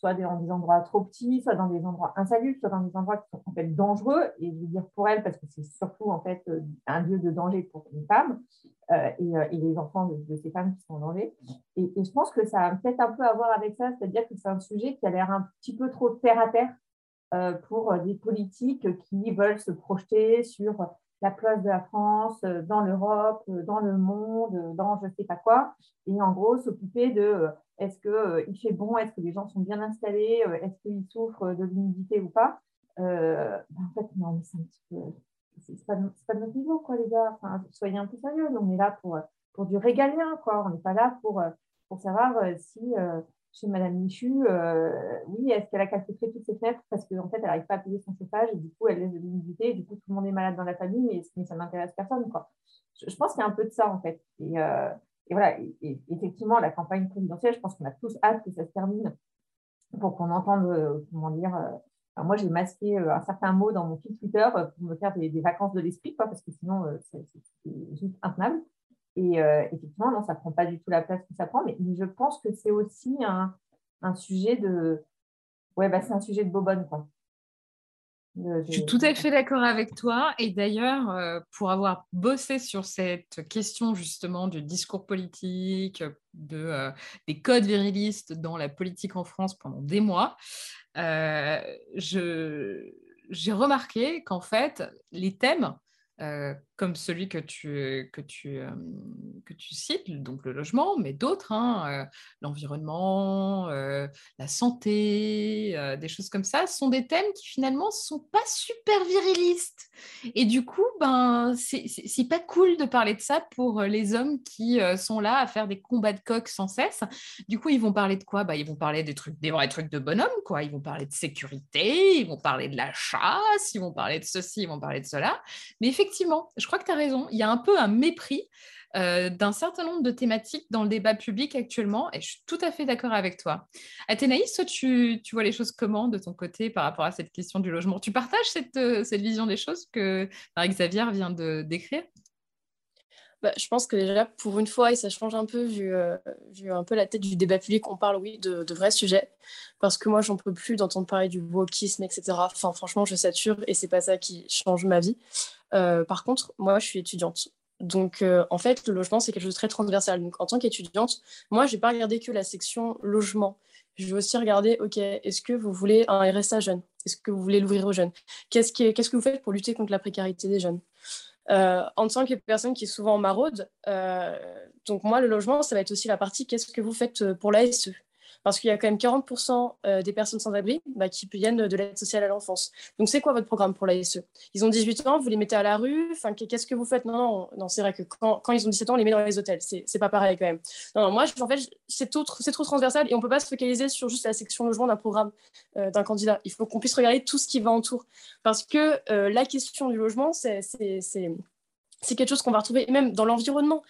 soit dans des endroits trop petits, soit dans des endroits insalubres, soit dans des endroits qui sont en fait dangereux, et je veux dire pour elles, parce que c'est surtout en fait euh, un lieu de danger pour les femmes euh, euh, et, les enfants de, ces femmes qui sont en danger. Et, je pense que ça a peut-être un peu à voir avec ça, c'est-à-dire que c'est un sujet qui a l'air un petit peu trop terre à terre pour des politiques qui veulent se projeter sur la place de la France dans l'Europe, dans le monde, dans je ne sais pas quoi, et en gros s'occuper de est-ce qu'il euh, il fait bon Est-ce que les gens sont bien installés euh, Est-ce qu'ils souffrent de l'humidité ou pas euh, ben, En fait, non, c'est un petit peu. C'est pas, pas, de notre niveau, quoi, les gars. Soyez un peu sérieux. On est là pour, pour du régalien, quoi. On n'est pas là pour, pour savoir si chez Madame Michu, oui, est-ce qu'elle a calfeutré toutes ses fenêtres parce qu'en fait, elle n'arrive pas à payer son chauffage et du coup, elle laisse de l'humidité et du coup, tout le monde est malade dans la famille, mais, ça n'intéresse personne, quoi. Je, pense qu'il y a un peu de ça, en fait. Et, et voilà, et, effectivement, la campagne présidentielle, je pense qu'on a tous hâte que ça se termine pour qu'on entende, euh, comment dire, euh, moi j'ai masqué euh, un certain mot dans mon fil Twitter pour me faire des, vacances de l'esprit, parce que sinon c'est juste intenable. Et effectivement, non, ça ne prend pas du tout la place que ça prend, mais, je pense que c'est aussi un, un, sujet de. Ouais, bah, c'est un sujet de bobonne, quoi. Je suis tout à fait d'accord avec toi. Et d'ailleurs, euh, pour avoir bossé sur cette question justement du discours politique, de, euh, des codes virilistes dans la politique en France pendant des mois, euh, j'ai remarqué qu'en fait, les thèmes euh, comme celui que tu, que, tu, que tu cites, donc le logement, mais d'autres, hein, l'environnement, la santé, des choses comme ça, sont des thèmes qui finalement ne sont pas super virilistes. Et du coup, ben, c'est pas cool de parler de ça pour les hommes qui sont là à faire des combats de coq sans cesse. Du coup, ils vont parler de quoi? Bah, Ils vont parler des, trucs, des vrais trucs de bonhomme, quoi. Ils vont parler de sécurité, ils vont parler de la chasse, ils vont parler de ceci, ils vont parler de cela. Mais effectivement, je crois que tu as raison. Il y a un peu un mépris euh, d'un certain nombre de thématiques dans le débat public actuellement, et je suis tout à fait d'accord avec toi. Athénaïs, tu, vois les choses comment de ton côté par rapport à cette question du logement? Tu partages cette, euh, cette vision des choses que Xavier vient de décrire? Bah, je pense que déjà, pour une fois, et ça change un peu, vu, euh, un peu la tête du débat public, on parle, oui, de, vrais sujets. Parce que moi, j'en peux plus d'entendre parler du wokisme, etc. Enfin, franchement, je sature et c'est pas ça qui change ma vie. Euh, par contre, moi, je suis étudiante. Donc, euh, en fait, le logement, c'est quelque chose de très transversal. Donc, en tant qu'étudiante, moi, je n'ai pas regardé que la section logement. Je vais aussi regarder, OK, est-ce que vous voulez un RSA jeune? Est-ce que vous voulez l'ouvrir aux jeunes? Qu'est-ce que vous faites pour lutter contre la précarité des jeunes? Euh, en tant que personne qui est souvent en maraude, euh, donc moi, le logement, ça va être aussi la partie qu'est-ce que vous faites pour l'ASE parce qu'il y a quand même 40% euh, des personnes sans abri bah, qui viennent de l'aide sociale à l'enfance. Donc, c'est quoi votre programme pour l'ASE? Ils ont 18 ans, vous les mettez à la rue, enfin, qu'est-ce que vous faites? Non, non, c'est vrai que quand, ils ont 17 ans, on les met dans les hôtels. C'est pas pareil quand même. Non, moi, en fait, c'est trop, trop transversal et on peut pas se focaliser sur juste la section logement d'un programme euh, d'un candidat. Il faut qu'on puisse regarder tout ce qui va autour. Parce que euh, la question du logement, c'est quelque chose qu'on va retrouver même dans l'environnement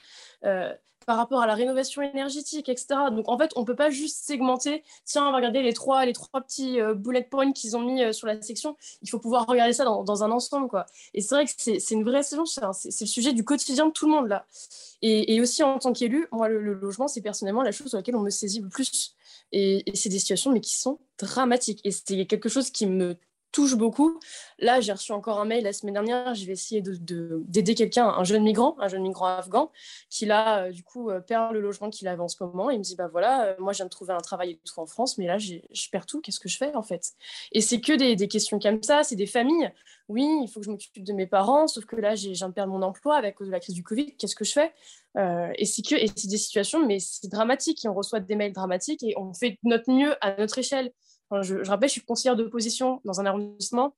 par rapport à la rénovation énergétique, etc. Donc en fait, on ne peut pas juste segmenter, tiens, on va regarder les trois, les trois petits euh, bullet points qu'ils ont mis euh, sur la section. Il faut pouvoir regarder ça dans, dans un ensemble. Quoi. Et c'est vrai que c'est une vraie saison, c'est le sujet du quotidien de tout le monde là. Et, et aussi en tant qu'élu, moi, le, logement, c'est personnellement la chose sur laquelle on me saisit le plus. Et, et c'est des situations, mais qui sont dramatiques. Et c'est quelque chose qui me touche beaucoup. Là, j'ai reçu encore un mail la semaine dernière. Je vais essayer d'aider de, quelqu'un, un jeune migrant, un jeune migrant afghan, qui là, euh, du coup, euh, perd le logement qu'il avait en ce moment. Il me dit, bah voilà, euh, moi, je viens de trouver un travail et tout en France, mais là, je perds tout. Qu'est-ce que je fais, en fait? Et c'est que des, questions comme ça. C'est des familles. Oui, il faut que je m'occupe de mes parents, sauf que là, j'ai viens de perdre mon emploi avec la crise du Covid. Qu'est-ce que je fais? Et c'est que, et c'est des situations, mais c'est dramatique. Et on reçoit des mails dramatiques et on fait notre mieux à notre échelle je, rappelle, je suis conseillère d'opposition dans un arrondissement.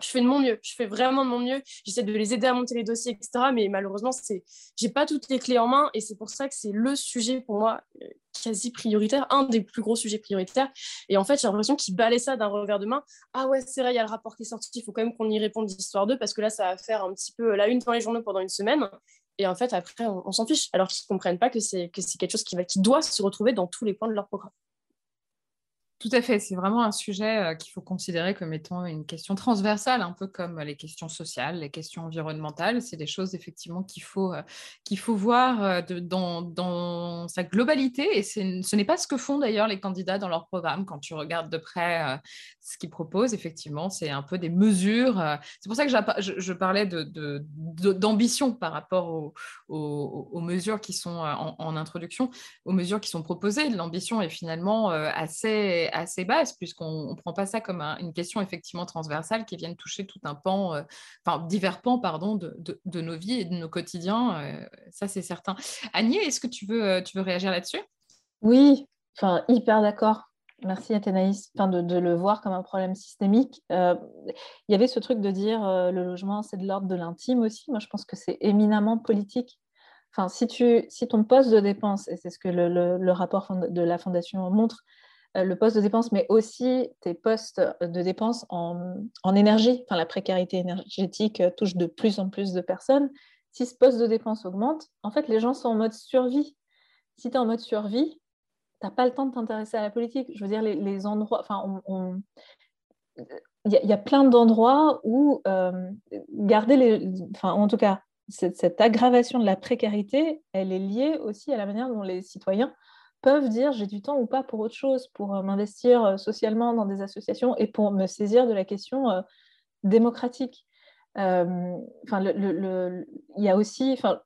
Je fais de mon mieux, je fais vraiment de mon mieux. J'essaie de les aider à monter les dossiers, etc. Mais malheureusement, c'est, j'ai pas toutes les clés en main et c'est pour ça que c'est le sujet pour moi euh, quasi prioritaire, un des plus gros sujets prioritaires. Et en fait, j'ai l'impression qu'ils balaient ça d'un revers de main. Ah ouais, c'est vrai, il y a le rapport qui est sorti, il faut quand même qu'on y réponde d'histoire 2 parce que là, ça va faire un petit peu la une dans les journaux pendant une semaine. Et en fait, après, on, s'en fiche, alors qu'ils ne comprennent pas que c'est, que c'est quelque chose qui, va, qui doit se retrouver dans tous les points de leur programme. Tout à fait, c'est vraiment un sujet euh, qu'il faut considérer comme étant une question transversale, un peu comme les questions sociales, les questions environnementales. C'est des choses effectivement qu'il faut, euh, qu'il faut voir euh, dans, dans, sa globalité. Et ce n'est pas ce que font d'ailleurs les candidats dans leur programme. Quand tu regardes de près ce qu'ils proposent, effectivement, c'est un peu des mesures. C'est pour ça que je, parlais d'ambition par rapport aux, mesures qui sont en, introduction, aux mesures qui sont proposées. L'ambition est finalement assez assez basse, puisqu'on ne prend pas ça comme une question effectivement transversale qui vient toucher tout un pan, euh, enfin divers pans, pardon, de, de, nos vies et de nos quotidiens. Euh, ça, c'est certain. Annie, est-ce que tu veux, euh, tu veux réagir là-dessus? Oui, enfin, hyper d'accord. Merci Athénaïs enfin, de, le voir comme un problème systémique. Il y avait ce truc de dire le logement, c'est de l'ordre de l'intime aussi. Moi, je pense que c'est éminemment politique. Enfin, si, tu, si ton poste de dépense, et c'est ce que le, rapport de la Fondation montre, euh, le poste de dépense, mais aussi tes postes de dépense en, énergie. Enfin, la précarité énergétique euh, touche de plus en plus de personnes. Si ce poste de dépense augmente, en fait, les gens sont en mode survie. Si tu es en mode survie, tu n'as pas le temps de t'intéresser à la politique. Je veux dire, les, endroits, enfin, il y, a plein d'endroits où euh, garder enfin, en tout cas, cette, aggravation de la précarité, elle est liée aussi à la manière dont les citoyens peuvent dire j'ai du temps ou pas pour autre chose, pour euh, m'investir euh, socialement dans des associations et pour me saisir de la question euh, démocratique. Enfin, il y a aussi, enfin,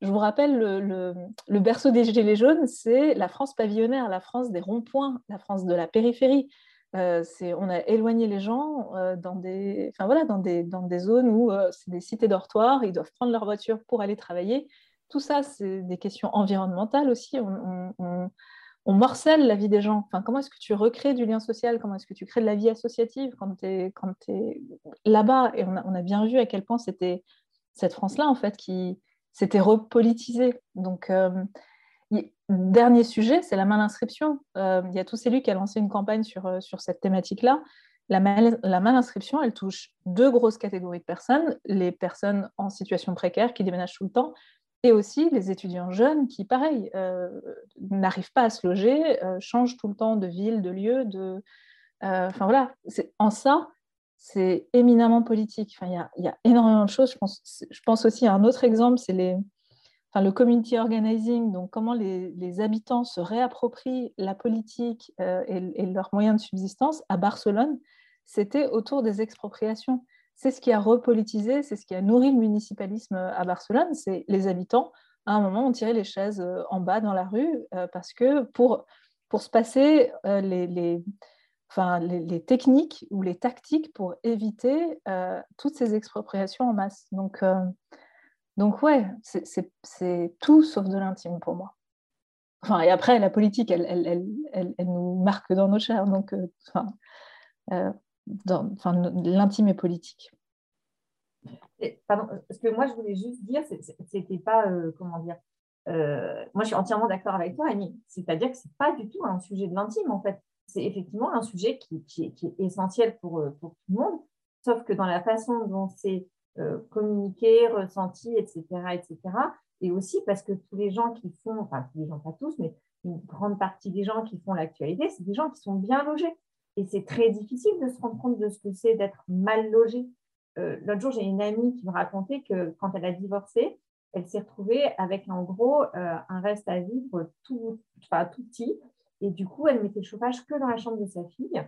je vous rappelle, le, berceau des Gilets jaunes, c'est la France pavillonnaire, la France des ronds-points, la France de la périphérie. c'est, on a éloigné les gens dans, des, voilà, dans, des, dans des zones où c'est des cités dortoirs, ils doivent prendre leur voiture pour aller travailler tout ça, c'est des questions environnementales aussi. On, morcelle la vie des gens. Enfin, comment est-ce que tu recrées du lien social? Comment est-ce que tu crées de la vie associative quand tu es, là-bas? Et on a, bien vu à quel point c'était cette France-là, en fait, qui s'était repolitisée. Donc, euh, dernier sujet, c'est la malinscription. Euh, il y a tous élus qui a lancé une campagne sur, euh, sur cette thématique-là. La, mal, la malinscription, elle touche deux grosses catégories de personnes. Les personnes en situation précaire qui déménagent tout le temps, et aussi les étudiants jeunes qui, pareil, euh, n'arrivent pas à se loger, euh, changent tout le temps de ville, de lieu. Euh, enfin voilà, en ça, c'est éminemment politique. Il y, a, énormément de choses. Je pense, aussi à un autre exemple, c'est les, enfin, le community organizing, donc comment les, habitants se réapproprient la politique et, leurs moyens de subsistance. À Barcelone, c'était autour des expropriations c'est ce qui a repolitisé, c'est ce qui a nourri le municipalisme à Barcelone. C'est les habitants, à un moment, ont tiré les chaises euh, en bas dans la rue euh, parce que pour, pour se passer euh, les, les, enfin, les, techniques ou les tactiques pour éviter toutes ces expropriations en masse. Donc, donc ouais, c'est tout sauf de l'intime pour moi. Enfin, et après, la politique, elle, elle, elle, elle, nous marque dans nos chairs. Donc, enfin, l'intime et politique. pardon, ce que moi je voulais juste dire, c'était pas, euh, comment dire, euh, moi je suis entièrement d'accord avec toi, Annie, c'est-à-dire que c'est pas du tout un sujet de l'intime en fait, c'est effectivement un sujet qui, est, essentiel pour, euh, pour, tout le monde, sauf que dans la façon dont c'est communiqué, ressenti, etc., etc., et aussi parce que tous les gens qui font, enfin tous les gens, pas tous, mais une grande partie des gens qui font l'actualité, c'est des gens qui sont bien logés. Et c'est très difficile de se rendre compte de ce que c'est d'être mal logé. Euh, l'autre jour, j'ai une amie qui me racontait que quand elle a divorcé, elle s'est retrouvée avec en gros euh, un reste à vivre tout, tout petit Et du coup, elle mettait le chauffage que dans la chambre de sa fille.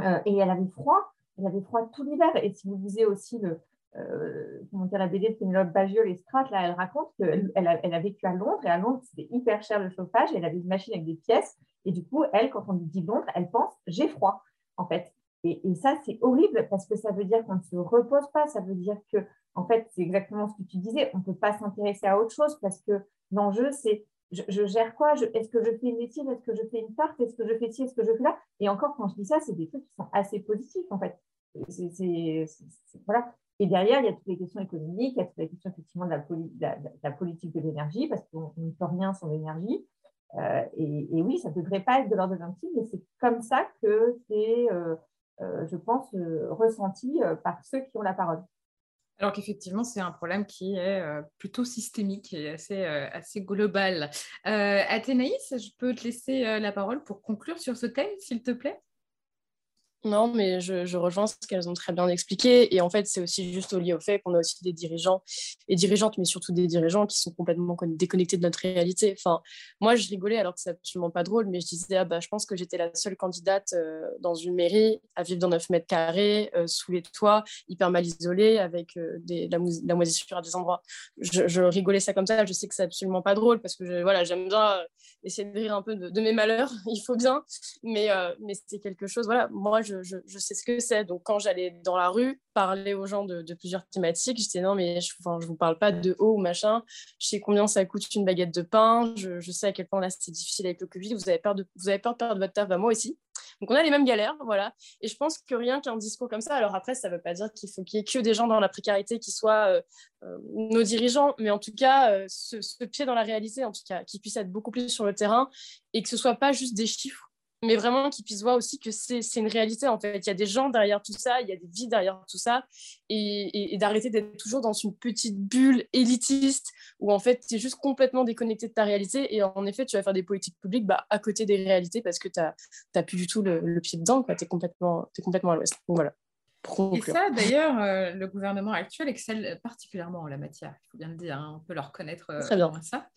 Euh, et elle avait froid. Elle avait froid tout l'hiver. Et si vous lisez aussi le, comment dire, la BD de Pénélope Bagieux, Les Strates, là, elle raconte qu'elle elle a, a, vécu à Londres. Et à Londres, c'était hyper cher le chauffage. Et elle avait une machine avec des pièces. Et du coup, elle, quand on lui dit Londres, elle pense j'ai froid, en fait. Et, ça, c'est horrible parce que ça veut dire qu'on ne se repose pas. Ça veut dire que, en fait, c'est exactement ce que tu disais. On ne peut pas s'intéresser à autre chose parce que l'enjeu, c'est je, gère quoi? Est-ce que je fais une métier Est-ce que je fais une tarte? Est-ce que je fais ci? Est-ce que je fais là? Et encore, quand je dis ça, c'est des trucs qui sont assez positifs, en fait. voilà. Et derrière, il y a toutes les questions économiques, il y a toutes les questions effectivement de la, la, politique de l'énergie, parce qu'on ne peut rien sans l'énergie. Euh, et, oui, ça ne devrait pas être de l'ordre de l'intime, mais c'est comme ça que c'est, euh, euh, je pense, ressenti par ceux qui ont la parole. Alors qu'effectivement, c'est un problème qui est plutôt systémique et assez, assez global. Athénaïs, je peux te laisser la parole pour conclure sur ce thème, s'il te plaît? Non, mais je, rejoins ce qu'elles ont très bien expliqué. Et en fait, c'est aussi juste lié au fait qu'on a aussi des dirigeants et dirigeantes, mais surtout des dirigeants qui sont complètement déconnectés de notre réalité. Enfin, moi, je rigolais alors que c'est absolument pas drôle, mais je disais, ah bah, je pense que j'étais la seule candidate euh, dans une mairie à vivre dans 9 mètres carrés, euh, sous les toits, hyper mal isolée, avec euh, des, la, moisissure à des endroits. Je, rigolais ça comme ça. Je sais que c'est absolument pas drôle parce que voilà, j'aime bien essayer de rire un peu de, de, mes malheurs. Il faut bien, mais, mais c'est quelque chose. Voilà, moi, je je, sais ce que c'est. Donc, quand j'allais dans la rue parler aux gens de, plusieurs thématiques, je disais non, mais je ne vous parle pas de haut ou machin. Je sais combien ça coûte une baguette de pain. Je, sais à quel point là, c'est difficile avec le Covid. Vous avez peur de, vous avez peur de perdre votre taf bah, Moi aussi. Donc, on a les mêmes galères. voilà. Et je pense que rien qu'un discours comme ça, alors après, ça ne veut pas dire qu'il faut qu'il y ait que des gens dans la précarité qui soient euh, euh, nos dirigeants, mais en tout cas, euh, ce, ce pied dans la réalité, en tout cas, qui puisse être beaucoup plus sur le terrain et que ce ne soit pas juste des chiffres mais vraiment qu'ils puissent voir aussi que c'est une réalité en fait. Il y a des gens derrière tout ça, il y a des vies derrière tout ça, et, d'arrêter d'être toujours dans une petite bulle élitiste où en fait tu es juste complètement déconnecté de ta réalité, et en effet tu vas faire des politiques publiques bah, à côté des réalités parce que tu n'as plus du tout le, pied dedans, tu es complètement, es complètement à l'ouest. Donc Et ça, d'ailleurs, euh, le gouvernement actuel excelle particulièrement en la matière. Il faut bien le dire, hein, on peut leur reconnaître euh, Très bien. ça.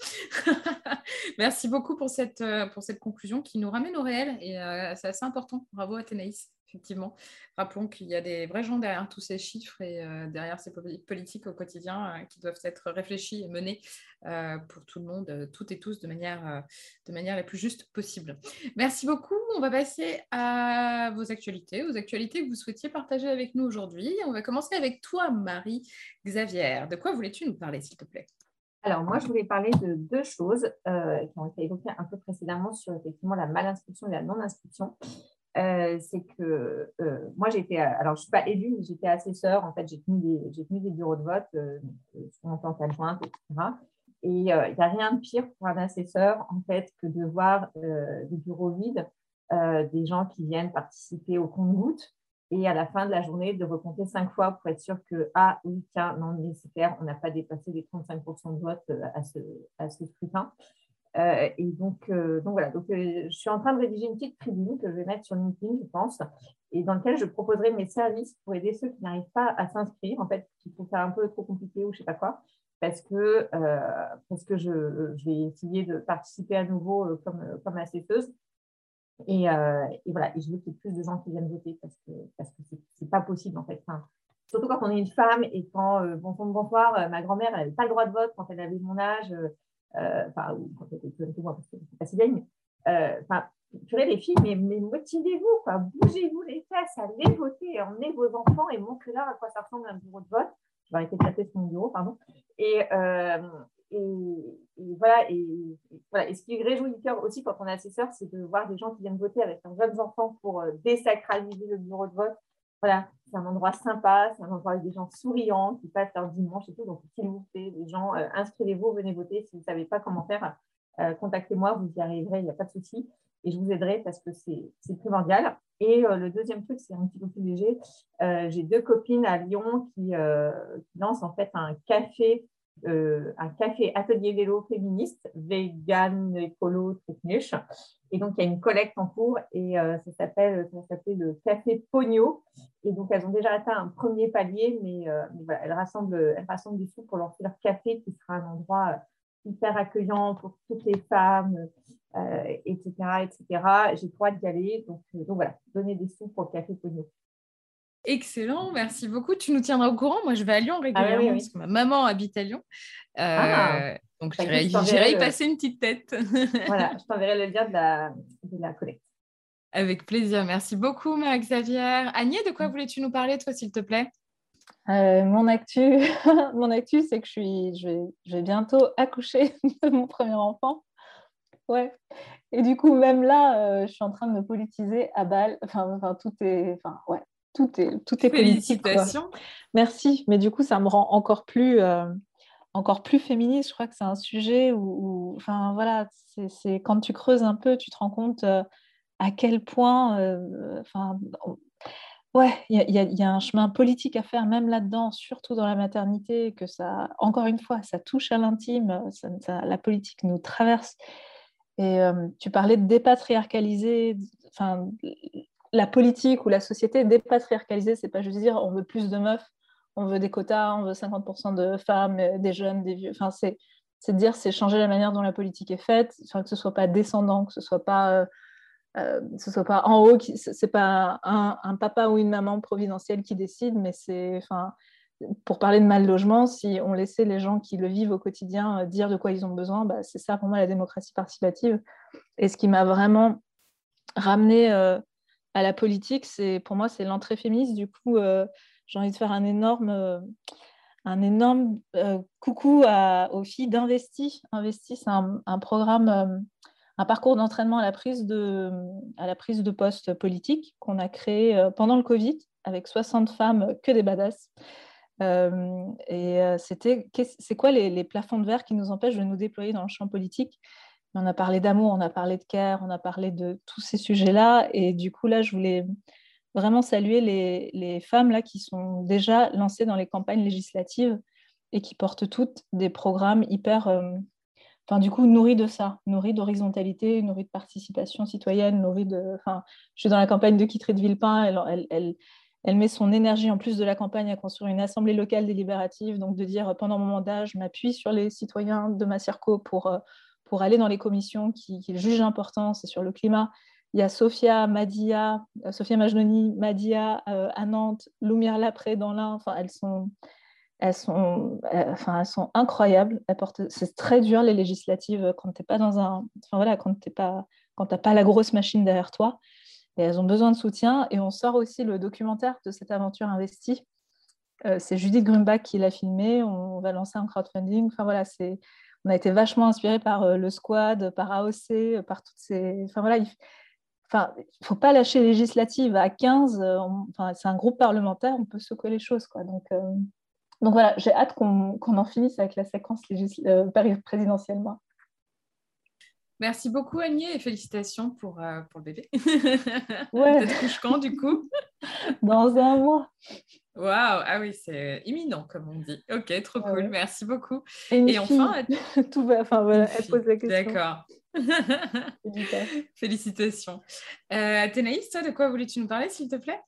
Merci beaucoup pour cette, euh, pour cette conclusion qui nous ramène au réel et c'est assez important. Bravo Athénaïs effectivement. Rappelons qu'il y a des vrais gens derrière tous ces chiffres et euh, derrière ces politiques au quotidien euh, qui doivent être réfléchies et menées euh, pour tout le monde, toutes et tous, de manière, de manière la plus juste possible. Merci beaucoup. On va passer à vos actualités, aux actualités que vous souhaitiez partager avec nous aujourd'hui. On va commencer avec toi, Marie-Xavier. De quoi voulais-tu nous parler, s'il te plaît? Alors, moi, je voulais parler de deux choses qui ont été évoquées un peu précédemment sur effectivement la mal-inscription et la non-inscription. Euh, c'est que euh, moi j'étais, alors je ne suis pas élue, mais j'étais assesseur. En fait, j'ai tenu tenu des bureaux de vote euh, en tant qu'adjointe, etc. Et il n'y a rien de pire pour un assesseur en fait que de voir des bureaux vides, des gens qui viennent participer au compte-gouttes et à la fin de la journée de recompter cinq fois pour être sûr que ah oui tiens non nécessaire, on n'a pas dépassé les 35% de vote à ce, à ce scrutin. Euh, et donc, euh, donc voilà, donc, euh, je suis en train de rédiger une petite tribune que je vais mettre sur LinkedIn, je pense, et dans laquelle je proposerai mes services pour aider ceux qui n'arrivent pas à s'inscrire, en fait, qui trouvent ça un peu trop compliqué ou je ne sais pas quoi, parce que, parce que je, vais essayer de participer à nouveau comme, comme assesseuse. Et, et, voilà, et je veux qu'il y ait plus de gens qui viennent voter parce que parce que pas possible en fait. surtout quand on est une femme et quand, bon bonsoir, ma grand-mère, n'avait pas le droit de vote quand elle avait mon âge. Euh, enfin, ou quand j'étais moi, parce que c'est pas si vieille, mais euh, enfin, purée les filles, mais, mais motivez-vous, bougez-vous les fesses, allez voter, emmenez vos enfants et montrez-leur à quoi ça ressemble un bureau de vote. Je vais arrêter de taper sur mon bureau, pardon. Et, euh, et, voilà, et, voilà. Et ce qui réjouit le cœur aussi quand on est assesseur, c'est de voir des gens qui viennent voter avec leurs jeunes enfants pour désacraliser le bureau de vote voilà, c'est un endroit sympa, c'est un endroit avec des gens souriants qui passent leur dimanche et tout. Donc, s'il vous plaît, les gens, euh, inscrivez-vous, venez voter. Si vous ne savez pas comment faire, euh, contactez-moi, vous y arriverez, il n'y a pas de souci. Et je vous aiderai parce que c'est primordial. Et euh, le deuxième truc, c'est un petit peu plus léger. J'ai deux copines à Lyon qui, qui, lancent en fait un café euh, un café atelier vélo féministe, vegan, écolo, technique. Et donc, il y a une collecte en cours et euh, ça s'appelle le café Pogno. Et donc, elles ont déjà atteint un premier palier, mais, euh, voilà, elles, rassemblent, elles rassemblent du sous pour lancer leur café qui sera un endroit hyper accueillant pour toutes les femmes etc., etc. J'ai trop hâte d'y aller. Donc, donc voilà, donner des sous pour le café Pogno. Excellent, merci beaucoup. Tu nous tiendras au courant. Moi, je vais à Lyon régulièrement ah parce que ma maman habite à Lyon. Ah. donc, bah, j'irai y passer une petite tête. voilà, je t'enverrai le lien de la, de la collecte. Avec plaisir. Merci beaucoup, Marie-Xavier. Agnès, de quoi voulais-tu nous parler, toi, s'il te plaît? Euh, mon actu, mon actu, c'est que je, suis, je vais, je, vais, bientôt accoucher de mon premier enfant. Ouais. Et du coup, même là, euh, je suis en train de me politiser à balle. Enfin, enfin tout est, enfin, ouais, tout est, tout est politique. Félicitations. Merci. Mais du coup, ça me rend encore plus, euh, encore plus féministe. Je crois que c'est un sujet où, enfin, voilà, c'est quand tu creuses un peu, tu te rends compte à quel point, euh, enfin, ouais, il y, a un chemin politique à faire même là-dedans, surtout dans la maternité, que ça, encore une fois, ça touche à l'intime, la politique nous traverse. Et euh, tu parlais de dépatriarcaliser, enfin, la politique ou la société dépatriarcalisée, c'est pas juste dire on veut plus de meufs, on veut des quotas, on veut 50% de femmes, euh, des jeunes, des vieux. Enfin, c'est de dire c'est changer la manière dont la politique est faite, que ce soit pas descendant, que ce soit pas euh, ce soit pas en haut, c'est pas un, papa ou une maman providentielle qui décide, mais c'est, enfin, pour parler de mal logement, si on laissait les gens qui le vivent au quotidien euh, dire de quoi ils ont besoin, bah, c'est ça pour moi la démocratie participative. Et ce qui m'a vraiment ramené euh, à la politique, c'est pour moi c'est l'entrée féministe. Du coup, j'ai envie de faire un énorme un énorme coucou aux filles d'Investi. Investi, c'est un, programme un parcours d'entraînement à la prise de, à la prise de poste politique qu'on a créé euh, pendant le Covid avec 60 femmes que des badass. Euh, et euh, c'était, c'est quoi les, plafonds de verre qui nous empêchent de nous déployer dans le champ politique? On a parlé d'amour, on a parlé de care, on a parlé de tous ces sujets-là. Et du coup, là, je voulais vraiment saluer les, femmes là, qui sont déjà lancées dans les campagnes législatives et qui portent toutes des programmes hyper enfin, du coup, nourri de ça, nourri d'horizontalité, nourri de participation citoyenne, nourri de. Enfin, je suis dans la campagne de Kitry de Villepin, elle, elle, elle, met son énergie en plus de la campagne à construire une assemblée locale délibérative, donc de dire pendant mon mandat, je m'appuie sur les citoyens de ma circo pour, euh, pour aller dans les commissions qui, qui jugent important, c'est sur le climat. Il y a Sophia, Madia, euh, Sophia Majnoni, Madia euh, à Nantes, Lumière Lapré dans l'Ain, enfin, elles sont elles sont, euh, enfin, elles sont incroyables. C'est très dur les législatives quand tu pas dans un, enfin voilà, quand t'es pas, quand t'as pas la grosse machine derrière toi. Et elles ont besoin de soutien. Et on sort aussi le documentaire de cette aventure investie. C'est Judith Grumbach qui l'a filmé. On va lancer un crowdfunding. Enfin voilà, c'est, on a été vachement inspiré par euh, le Squad, par AOC, par toutes ces, enfin voilà. Il... Enfin, faut pas lâcher législative à 15. Enfin, c'est un groupe parlementaire, on peut secouer les choses. Quoi. Donc, donc voilà, j'ai hâte qu'on en finisse avec la séquence euh, présidentielle. Moi. Merci beaucoup Agnès et félicitations pour, euh, pour le bébé. Ouais. Peut-être couche quand du coup? Dans un mois. Waouh, ah oui, c'est imminent comme on dit. Ok, trop cool, merci beaucoup. Et, enfin, tout va, enfin voilà, elle pose la question. D'accord. Félicitations. Euh, Athénaïs, toi, de quoi voulais-tu nous parler, s'il te plaît?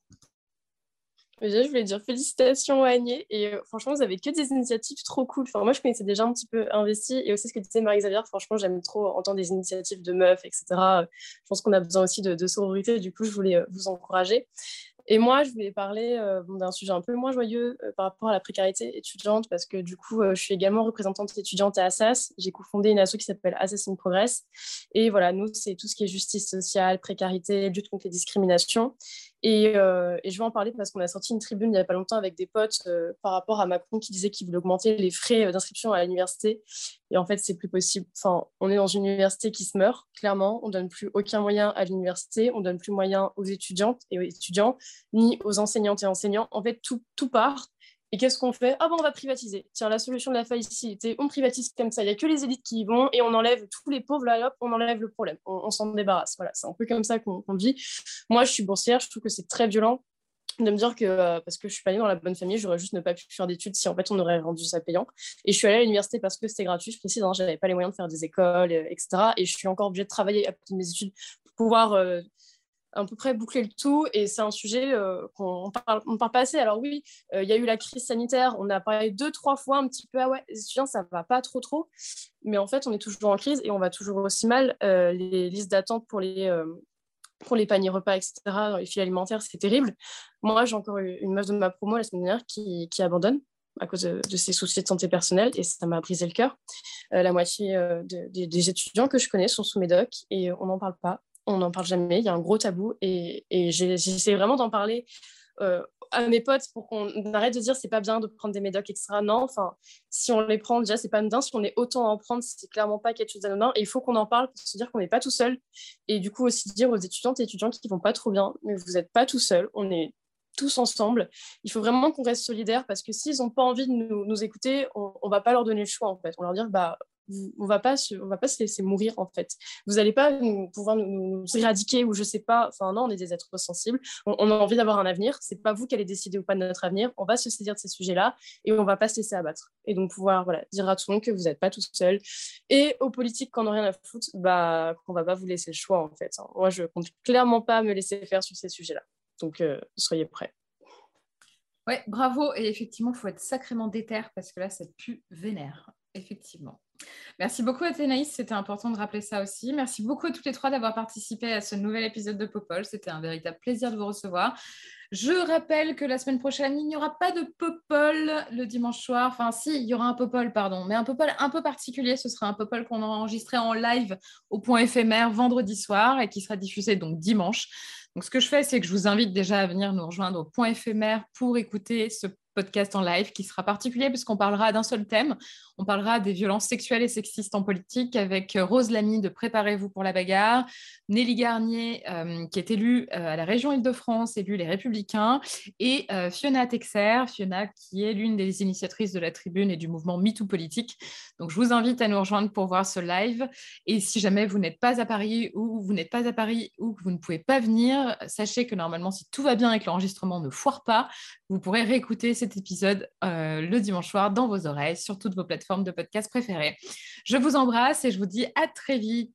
Déjà, je voulais dire félicitations à Agnès. Et euh, franchement, vous avez que des initiatives trop cool. Enfin, moi, je connaissais déjà un petit peu investi. Et aussi ce que disait Marie-Xavier, franchement, j'aime trop entendre des initiatives de meufs, etc. Je pense qu'on a besoin aussi de, de sororité. Du coup, je voulais euh, vous encourager. Et moi, je voulais parler euh, d'un sujet un peu moins joyeux par rapport à la précarité étudiante, parce que du coup, je suis également représentante étudiante à Assas. J'ai cofondé une asso qui s'appelle Assas in Progress. Et voilà, nous, c'est tout ce qui est justice sociale, précarité, lutte contre les discriminations. Et, et je vais en parler parce qu'on a sorti une tribune il n'y a pas longtemps avec des potes par rapport à Macron qui disait qu'il voulait augmenter les frais d'inscription à l'université. Et en fait, c'est plus possible. Enfin, on est dans une université qui se meurt, clairement. On donne plus aucun moyen à l'université. On donne plus moyen aux étudiantes et aux étudiants, ni aux enseignantes et enseignants. En fait, tout part. Et qu'est-ce qu'on fait? Ah bon, on va privatiser. Tiens, la solution de la faillite, on privatise comme ça. Il n'y a que les élites qui y vont et on enlève tous les pauvres, là, hop, on enlève le problème. On, s'en débarrasse. Voilà, c'est un peu comme ça qu'on qu dit. Moi, je suis boursière, je trouve que c'est très violent de me dire que euh, parce que je suis pas née dans la bonne famille, j'aurais juste ne pas pu faire d'études si en fait on aurait rendu ça payant. Et je suis allée à l'université parce que c'était gratuit, je précise, hein, j'avais pas les moyens de faire des écoles, euh, etc. Et je suis encore obligée de travailler de mes études pour pouvoir euh, à peu près boucler le tout. Et c'est un sujet qu'on parle, on parle pas assez. Alors oui, il y a eu la crise sanitaire. On a parlé deux, trois fois un petit peu. Ah ouais, les étudiants, ça va pas trop, trop. Mais en fait, on est toujours en crise et on va toujours aussi mal. les listes d'attente pour les pour les paniers repas, etc., dans les filles alimentaires, c'est terrible. Moi, j'ai encore eu une meuf de ma promo la semaine dernière qui, qui abandonne à cause de, ses soucis de santé personnelle et ça m'a brisé le cœur. Euh, la moitié euh, des étudiants que je connais sont sous médoc et on n'en parle pas, on n'en parle jamais, il y a un gros tabou et, j'essaie vraiment d'en parler euh, à mes potes pour qu'on arrête de dire c'est pas bien de prendre des médocs, etc. Non, enfin, si on les prend, déjà, c'est pas anodin. Si on est autant à en prendre, c'est clairement pas quelque chose d'anodin. Et il faut qu'on en parle pour se dire qu'on n'est pas tout seul. Et du coup, aussi dire aux étudiantes et étudiants qui vont pas trop bien, mais vous n'êtes pas tout seul. On est tous ensemble. Il faut vraiment qu'on reste solidaires parce que s'ils n'ont pas envie de nous, nous écouter, on ne va pas leur donner le choix en fait. On leur dire bah on va pas on va pas se laisser mourir en fait. Vous n'allez pas pouvoir nous, éradiquer ou je sais pas. Enfin non, on est des êtres sensibles. On, a envie d'avoir un avenir. C'est pas vous qui allez décider ou pas de notre avenir. On va se saisir de ces sujets-là et on va pas se laisser abattre. Et donc pouvoir voilà dire à tout le monde que vous n'êtes pas tout seul. Et aux politiques n'en ont rien à foutre, bah qu'on va pas vous laisser le choix en fait. Moi je compte clairement pas me laisser faire sur ces sujets-là. Donc euh, soyez prêts. Ouais, bravo. Et effectivement, il faut être sacrément déter parce que là, ça pue vénère. Effectivement. Merci beaucoup Athénaïs, c'était important de rappeler ça aussi. Merci beaucoup à toutes les trois d'avoir participé à ce nouvel épisode de Popol. C'était un véritable plaisir de vous recevoir. Je rappelle que la semaine prochaine, il n'y aura pas de Popol le dimanche soir. Enfin, si, il y aura un Popol, pardon, mais un Popol un peu particulier. Ce sera un Popol qu'on a enregistré en live au point éphémère vendredi soir et qui sera diffusé donc dimanche. Donc, ce que je fais, c'est que je vous invite déjà à venir nous rejoindre au point éphémère pour écouter ce podcast en live qui sera particulier puisqu'on parlera d'un seul thème. On parlera des violences sexuelles et sexistes en politique avec euh, Rose Lamy de Préparez-vous pour la bagarre, Nelly Garnier euh, qui est élue euh, à la région Île-de-France, élue les Républicains, et Fiona Texer, Fiona qui est l'une des initiatrices de la tribune et du mouvement MeToo politique. Donc je vous invite à nous rejoindre pour voir ce live. Et si jamais vous n'êtes pas à Paris ou vous n'êtes pas à Paris ou que vous ne pouvez pas venir, sachez que normalement si tout va bien et que l'enregistrement ne foire pas, vous pourrez réécouter épisode le dimanche soir dans vos oreilles sur toutes vos plateformes de podcast préférée. Je vous embrasse et je vous dis à très vite.